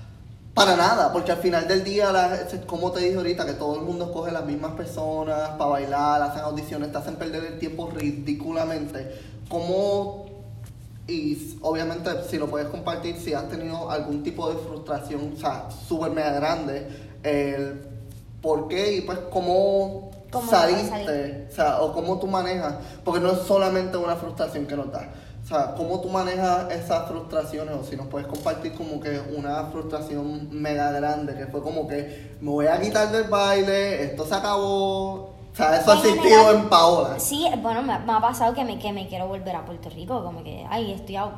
para nada, porque al final del día, la- como te dije ahorita, que todo el mundo escoge las mismas personas para bailar, hacen audiciones, te hacen perder el tiempo ridículamente. ¿Cómo, y obviamente si lo puedes compartir, si has tenido algún tipo de frustración, o sea, súper mega grande, el por qué y pues cómo, ¿Cómo saliste, o sea, o cómo tú manejas, porque no es solamente una frustración que nos da. O sea, ¿cómo tú manejas esas frustraciones? O si nos puedes compartir como que una frustración mega grande, que fue como que me voy a quitar del baile, esto se acabó. O sea, eso ha existido en Paola. Sí, bueno, me, me ha pasado que me, que me quiero volver a Puerto Rico, como que, ay, estoy a-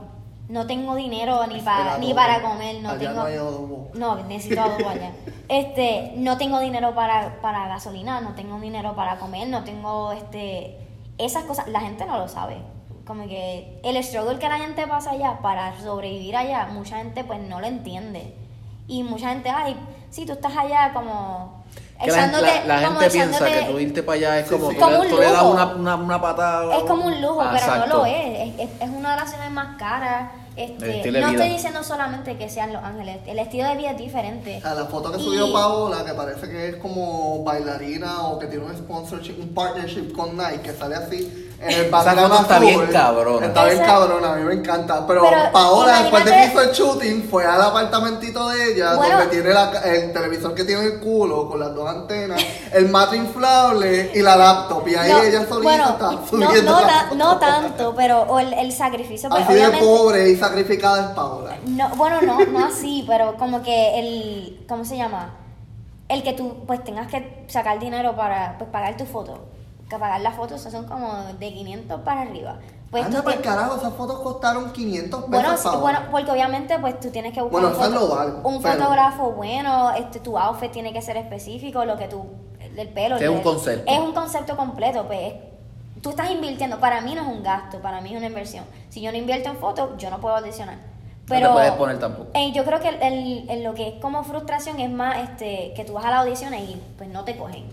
no tengo dinero ni, para ni para comer, no Allá tengo... no hay adobo. No, necesito adobo allá. Este, no tengo dinero para, para gasolina, no tengo dinero para comer, no tengo, este, esas cosas, la gente no lo sabe. Como que el struggle que la gente pasa allá para sobrevivir allá, mucha gente pues no lo entiende. Y mucha gente, ay, sí, tú estás allá como la, gente- la- la como gente piensa que tú irte para allá es como sí. tú, Como le, un tú le das lujo. una, una, una patada. Es como un lujo, Ah, pero exacto. no lo es. Es, es- es una de las ciudades más caras. Este, no vida. estoy diciendo solamente que sean Los Ángeles. El estilo de vida es diferente. A la foto que Y- subió Paola, que parece que es como bailarina o que tiene un sponsorship, un partnership con Nike, que sale así en el foto está azul. bien cabrona. Está bien cabrona, a mí me encanta. Pero, Pero Paola, después de que hizo el shooting, fue al apartamentito de ella, Bueno. donde tiene la- el televisor que tiene el culo con las dos antenas, el mate inflable y la laptop. Y ahí No, ella solita bueno, está no, subiendo no, la no tanto, pero o el, el sacrificio, pues, Así de pobre y sacrificada es Paola. No, bueno, no, no así, pero como que el, ¿cómo se llama? El que tú pues tengas que sacar dinero para pues, pagar tu foto. Que pagar las fotos son como de 500 para arriba. Pues Anda para te- carajo, esas fotos costaron 500 pesos. Bueno, sí, bueno, porque obviamente pues tú tienes que buscar Bueno, un, foto- valen, un pero- fotógrafo bueno, este tu outfit tiene que ser específico, lo que tú del pelo. Que es un concepto. Es un concepto completo, pues. es- Tú estás invirtiendo, para mí no es un gasto, para mí es una inversión. Si yo no invierto en fotos, yo no puedo audicionar. te Pero puedes poner tampoco. eh, yo creo que el, el- el- lo que es como frustración es más este que tú vas a la audición y pues no te cogen.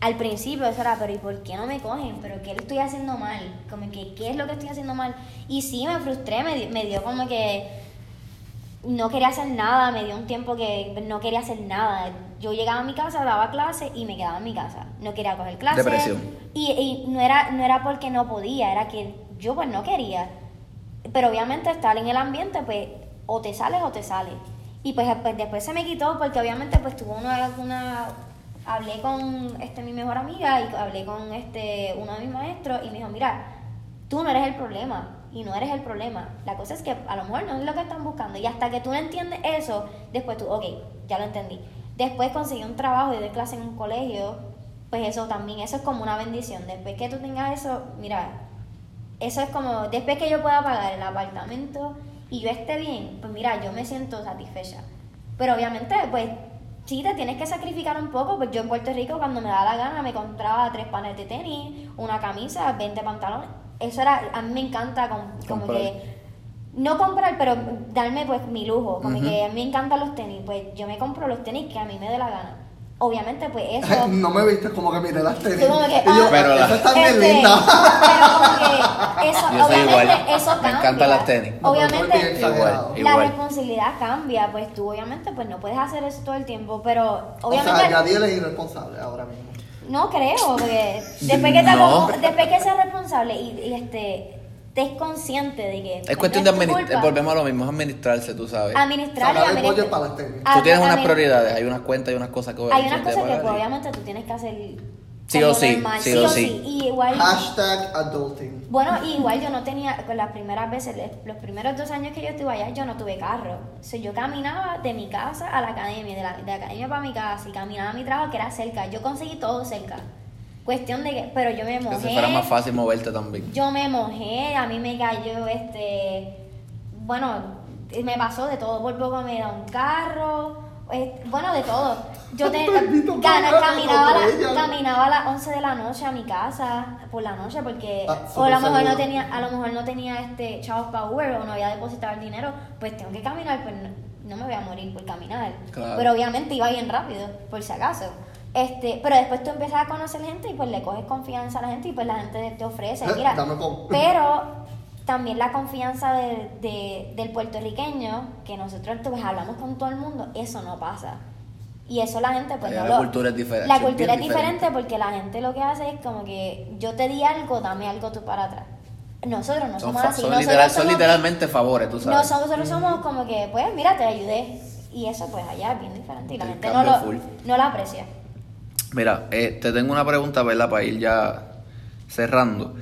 Al principio eso era, pero ¿y por qué no me cogen? ¿Pero qué le estoy haciendo mal? Como que, ¿qué es lo que estoy haciendo mal? Y sí, me frustré, me, me dio como que no quería hacer nada, me dio un tiempo que no quería hacer nada. Yo llegaba a mi casa, daba clase y me quedaba en mi casa. No quería coger clases. Depresión. Y, y no, era, no era porque no podía, era que yo pues no quería. Pero obviamente estar en el ambiente, pues, o te sales o te sales. Y pues, pues, después se me quitó porque obviamente pues tuve una, una hablé con este mi mejor amiga y hablé con este uno de mis maestros y me dijo, mira, tú no eres el problema y no eres el problema. La cosa es que a lo mejor no es lo que están buscando y hasta que tú no entiendes eso, después tú, ok, ya lo entendí. Después conseguí un trabajo y doy clase en un colegio, pues eso también, eso es como una bendición. Después que tú tengas eso, mira, eso es como, después que yo pueda pagar el apartamento y yo esté bien, pues mira, yo me siento satisfecha. Pero obviamente, pues sí, te tienes que sacrificar un poco, pues yo en Puerto Rico cuando me da la gana me compraba tres panes de tenis, una camisa, 20 pantalones. Eso era, a mí me encanta com- como que, no comprar, pero darme pues mi lujo, como que a mí me encantan los tenis, pues yo me compro los tenis que a mí me dé la gana. Obviamente, pues eso... No me viste como que miré las tenis. Tú como que, y yo, ah, Pero la- esa está bien Este, linda. Pero como que eso, Yo soy obviamente, igual. eso Me cambia. encantan las tenis. Obviamente, exagerado. la Igual. responsabilidad cambia, pues tú obviamente pues no puedes hacer eso todo el tiempo, pero O obviamente sea, Yadiel es irresponsable ahora mismo. no creo, porque después que te No. después que seas responsable y, y, este te es consciente de que Es pues, cuestión de administrar, volvemos a lo mismo, es administrarse, tú sabes. administrar y administrar- para las Tú tienes unas prioridades, hay unas cuentas y unas cosas que Hay unas cosas que pues, obviamente tú tienes que hacer Sí o sí, sí o sí. Y igual Hashtag adulting. Bueno, y igual yo no tenía, con las primeras veces, los primeros dos años que yo estuve allá, yo no tuve carro. O sea, yo caminaba de mi casa a la academia, de la, de la academia para mi casa, y caminaba a mi trabajo que era cerca. Yo conseguí todo cerca. Cuestión de que, pero yo me Que se mojé. fuera más fácil moverte también. Yo me mojé, a mí me cayó este. Bueno, me pasó de todo. Por poco me da un carro. eh, Bueno, de todo. Yo te, gana- carro, caminaba, a la- caminaba a las 11 de la noche a mi casa por la noche porque Ah, o a lo mejor no tenía a lo mejor no tenía este chavos para Uber o no había depositado el dinero pues tengo que caminar pues no, no me voy a morir por caminar Claro. pero obviamente iba bien rápido por si acaso este pero después tú empiezas a conocer gente y pues le coges confianza a la gente y pues la gente te ofrece Eh, mira pero también la confianza de- de- del puertorriqueño que nosotros pues hablamos con todo el mundo eso no pasa y eso la gente pues Allá no la lo- cultura es diferente, la cultura es diferente diferente. porque la gente lo que hace es como que yo te di algo, dame algo tú para atrás. Nosotros no somos así. son somos- literalmente favores, tú sabes. Nosotros somos como que, pues, mira, te ayudé. Y eso, pues, allá es bien diferente y la El gente no lo, full. no la aprecia. Mira, eh, te tengo una pregunta, ¿verdad? Para ir ya cerrando.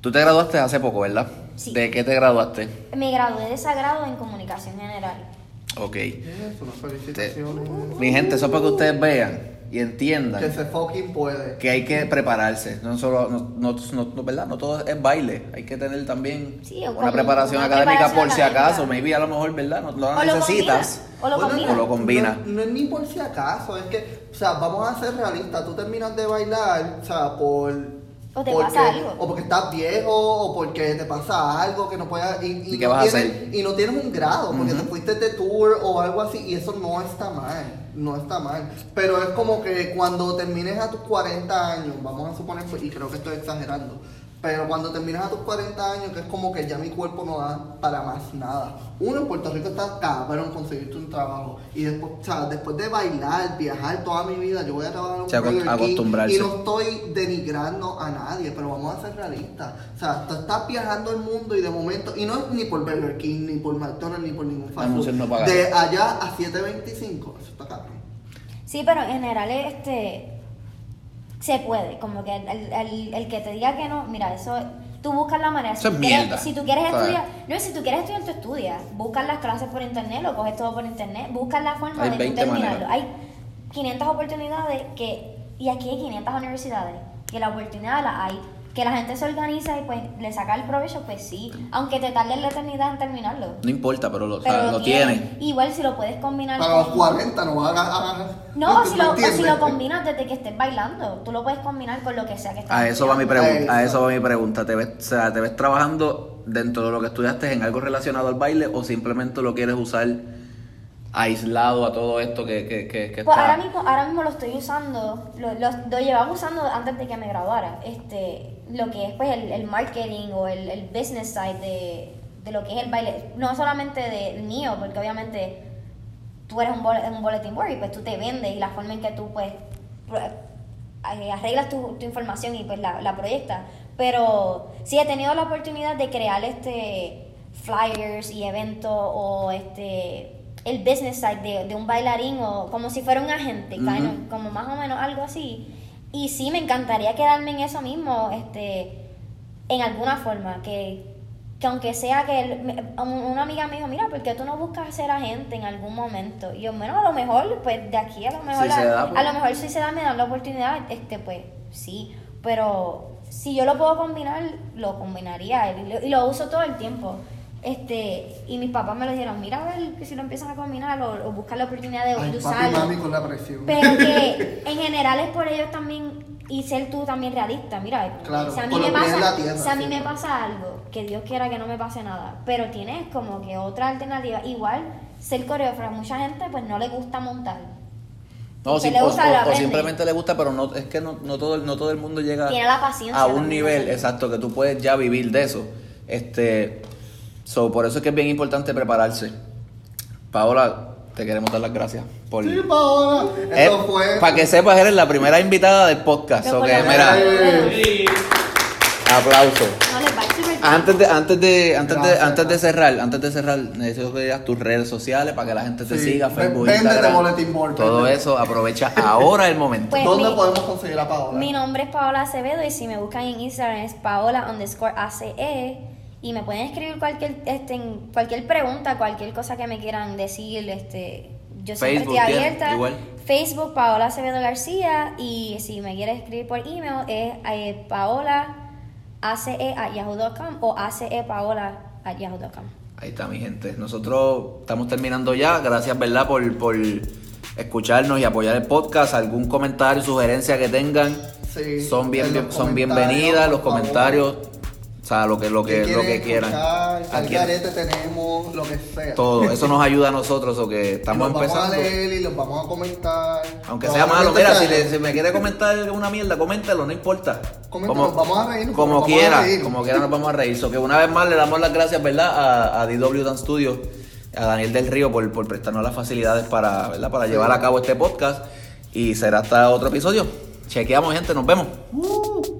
Tú te graduaste hace poco, ¿verdad? Sí. ¿De qué te graduaste? Me gradué de sagrado en comunicación general. Ok. Eso, unas felicitaciones. Mi gente, eso es para que ustedes vean y entiendan Que se fucking puede. que hay que prepararse. No solo, no, no, no- no, ¿verdad? No todo es baile. Hay que tener también Sí, una preparación una académica preparación por si acaso. Maybe a lo mejor, ¿verdad? No, la lo necesitas. o lo combinas. O lo combina. No, no es ni por si acaso, es que, o sea, vamos a ser realistas. Tú terminas de bailar, o sea, por. O te porque- pasa algo. O porque estás viejo, o porque te pasa algo que no puedas. Y, ¿Y qué no vas a tienes, hacer? Y no tienes un grado, porque te fuiste de tour o algo así, y eso no está mal. No está mal. Pero es como que cuando termines a tus 40 años, vamos a suponer, pues, y creo que estoy exagerando. Pero cuando terminas a tus 40 años, que es como que ya mi cuerpo no da para más nada. Uno, en Puerto Rico está cabrón conseguirte un trabajo. Y después, o sea, después de bailar, viajar toda mi vida, yo voy a trabajar en un Se acos- Burger King acostumbrarse. Y no estoy denigrando a nadie, pero vamos a ser realistas. O sea, tú estás viajando el mundo y de momento, y no es ni por Burger King, ni por McDonald's, ni por ningún fast food. No. De allá a 7.25, eso está cabrón. Sí, pero en general este se puede, como que el, el- el que te diga que no, mira, eso tú buscas la manera. Eso tú es quieres- mierda, si tú quieres ¿sabes? estudiar, no, si tú quieres estudiar, tú estudias. Buscas las clases por internet, lo coges todo por internet, buscas la forma Hay de tú 20 terminarlo. maneras. Hay 500 oportunidades que y aquí hay 500 universidades, que la oportunidad la hay. Que la gente se organiza y pues le saca el provecho, pues sí. Aunque te tarde la eternidad en terminarlo. No importa, pero lo, o sea, Pero lo tiene. tiene. Igual si lo puedes combinar Para los con- 40 no van a... a- No, ¿me si lo, o si lo combinas desde que estés bailando, tú lo puedes combinar con lo que sea que estés A eso va mi pregunta. A Eso. eso va mi pregunta. ¿Te ves, o sea, ¿te ves trabajando dentro de lo que estudiaste en algo relacionado al baile o simplemente lo quieres usar aislado a todo esto que, que, que, que Pues está- ahora mismo, ahora mismo lo estoy usando, lo, lo, lo llevaba usando antes de que me graduara, este, lo que es pues el, el marketing o el, el business side de, de lo que es el baile, no solamente de el mío, porque obviamente tú eres un, bolet- un bulletin board y pues tú te vendes y la forma en que tú pues eh, arreglas tu, tu información y pues la, la proyectas. Pero sí he tenido la oportunidad de crear este flyers y eventos o este el business side de, de un bailarín o como si fuera un agente, kind of, Ujú. como más o menos algo así. Y sí me encantaría quedarme en eso mismo, este, en alguna forma, que, que aunque sea que el- una amiga me dijo, mira, ¿por qué tú no buscas ser agente en algún momento? Y yo, bueno, a lo mejor, pues de aquí a lo mejor, Si la- se da, pues. a lo mejor si se da, me dan la oportunidad, este, pues sí, pero si yo lo puedo combinar, lo combinaría y lo, y lo uso todo el tiempo. Este, y mis papás me lo dijeron, mira a ver que si lo empiezan a combinar o, o buscar la oportunidad de, Ay, de papi usarlo. mami con la presión. Pero que en general es por ellos también y ser tú también realista. Mira, Claro, si a mí me pasa, tierra, si a mí sí. me pasa algo, que Dios quiera que no me pase nada, pero tienes como que otra alternativa. Igual ser coreógrafo, mucha gente pues no le gusta montar. No, sí, le o, gusta, o- simplemente le gusta, pero no es que no, no todo el- no todo el mundo llega Tiene la paciencia a un nivel exacto que tú puedes ya vivir de eso. Este, so, por eso es que es bien importante prepararse. Paola, te queremos dar las gracias por Sí, Paola. Eh, Esto fue... para que sepas eres la primera invitada del podcast. So que, mira, Sí. aplauso. Antes de, antes de, antes de, antes de cerrar, antes de cerrar, necesito que digas tus redes sociales para que la gente te Sí, siga, Facebook, véndete Instagram, Board, todo eso, aprovecha ahora el momento. Pues, ¿Dónde mi- podemos conseguir a Paola? Mi nombre es Paola Acevedo y si me buscan en Instagram es paola underscore ACE y me pueden escribir cualquier, este, cualquier pregunta, cualquier cosa que me quieran decir, este, yo siempre Facebook, estoy abierta. Igual. Facebook Paola Acevedo García y si me quieres escribir por email es eh, paola ace at yahoo.com o acepaola at yahoo.com. Ahí está mi gente. Nosotros estamos terminando ya. Gracias, ¿verdad? Por, por escucharnos y apoyar el podcast. Algún comentario, sugerencia que tengan. Sí, son bien, son comentarios, bienvenidas. Los favor. Sea, lo que, lo que, ¿Qué lo que quieran. escuchar? ¿Qué Aquí- carete tenemos? Lo que sea. todo. Eso nos ayuda a nosotros. O que estamos los empezando. vamos a leer y los vamos a comentar. Aunque sea malo, mira, si, le- si me quiere comentar una mierda, coméntalo, no importa. Coméntalo, vamos a reírnos, Como a quiera, reír. como quiera nos vamos a reír. So que una vez más le damos las gracias, ¿verdad? A, a DW Dance Studio, a Daniel del Río por, por prestarnos las facilidades para, ¿verdad? Para llevar a cabo este podcast. Y será hasta otro episodio. Chequeamos, gente, nos vemos. Uh.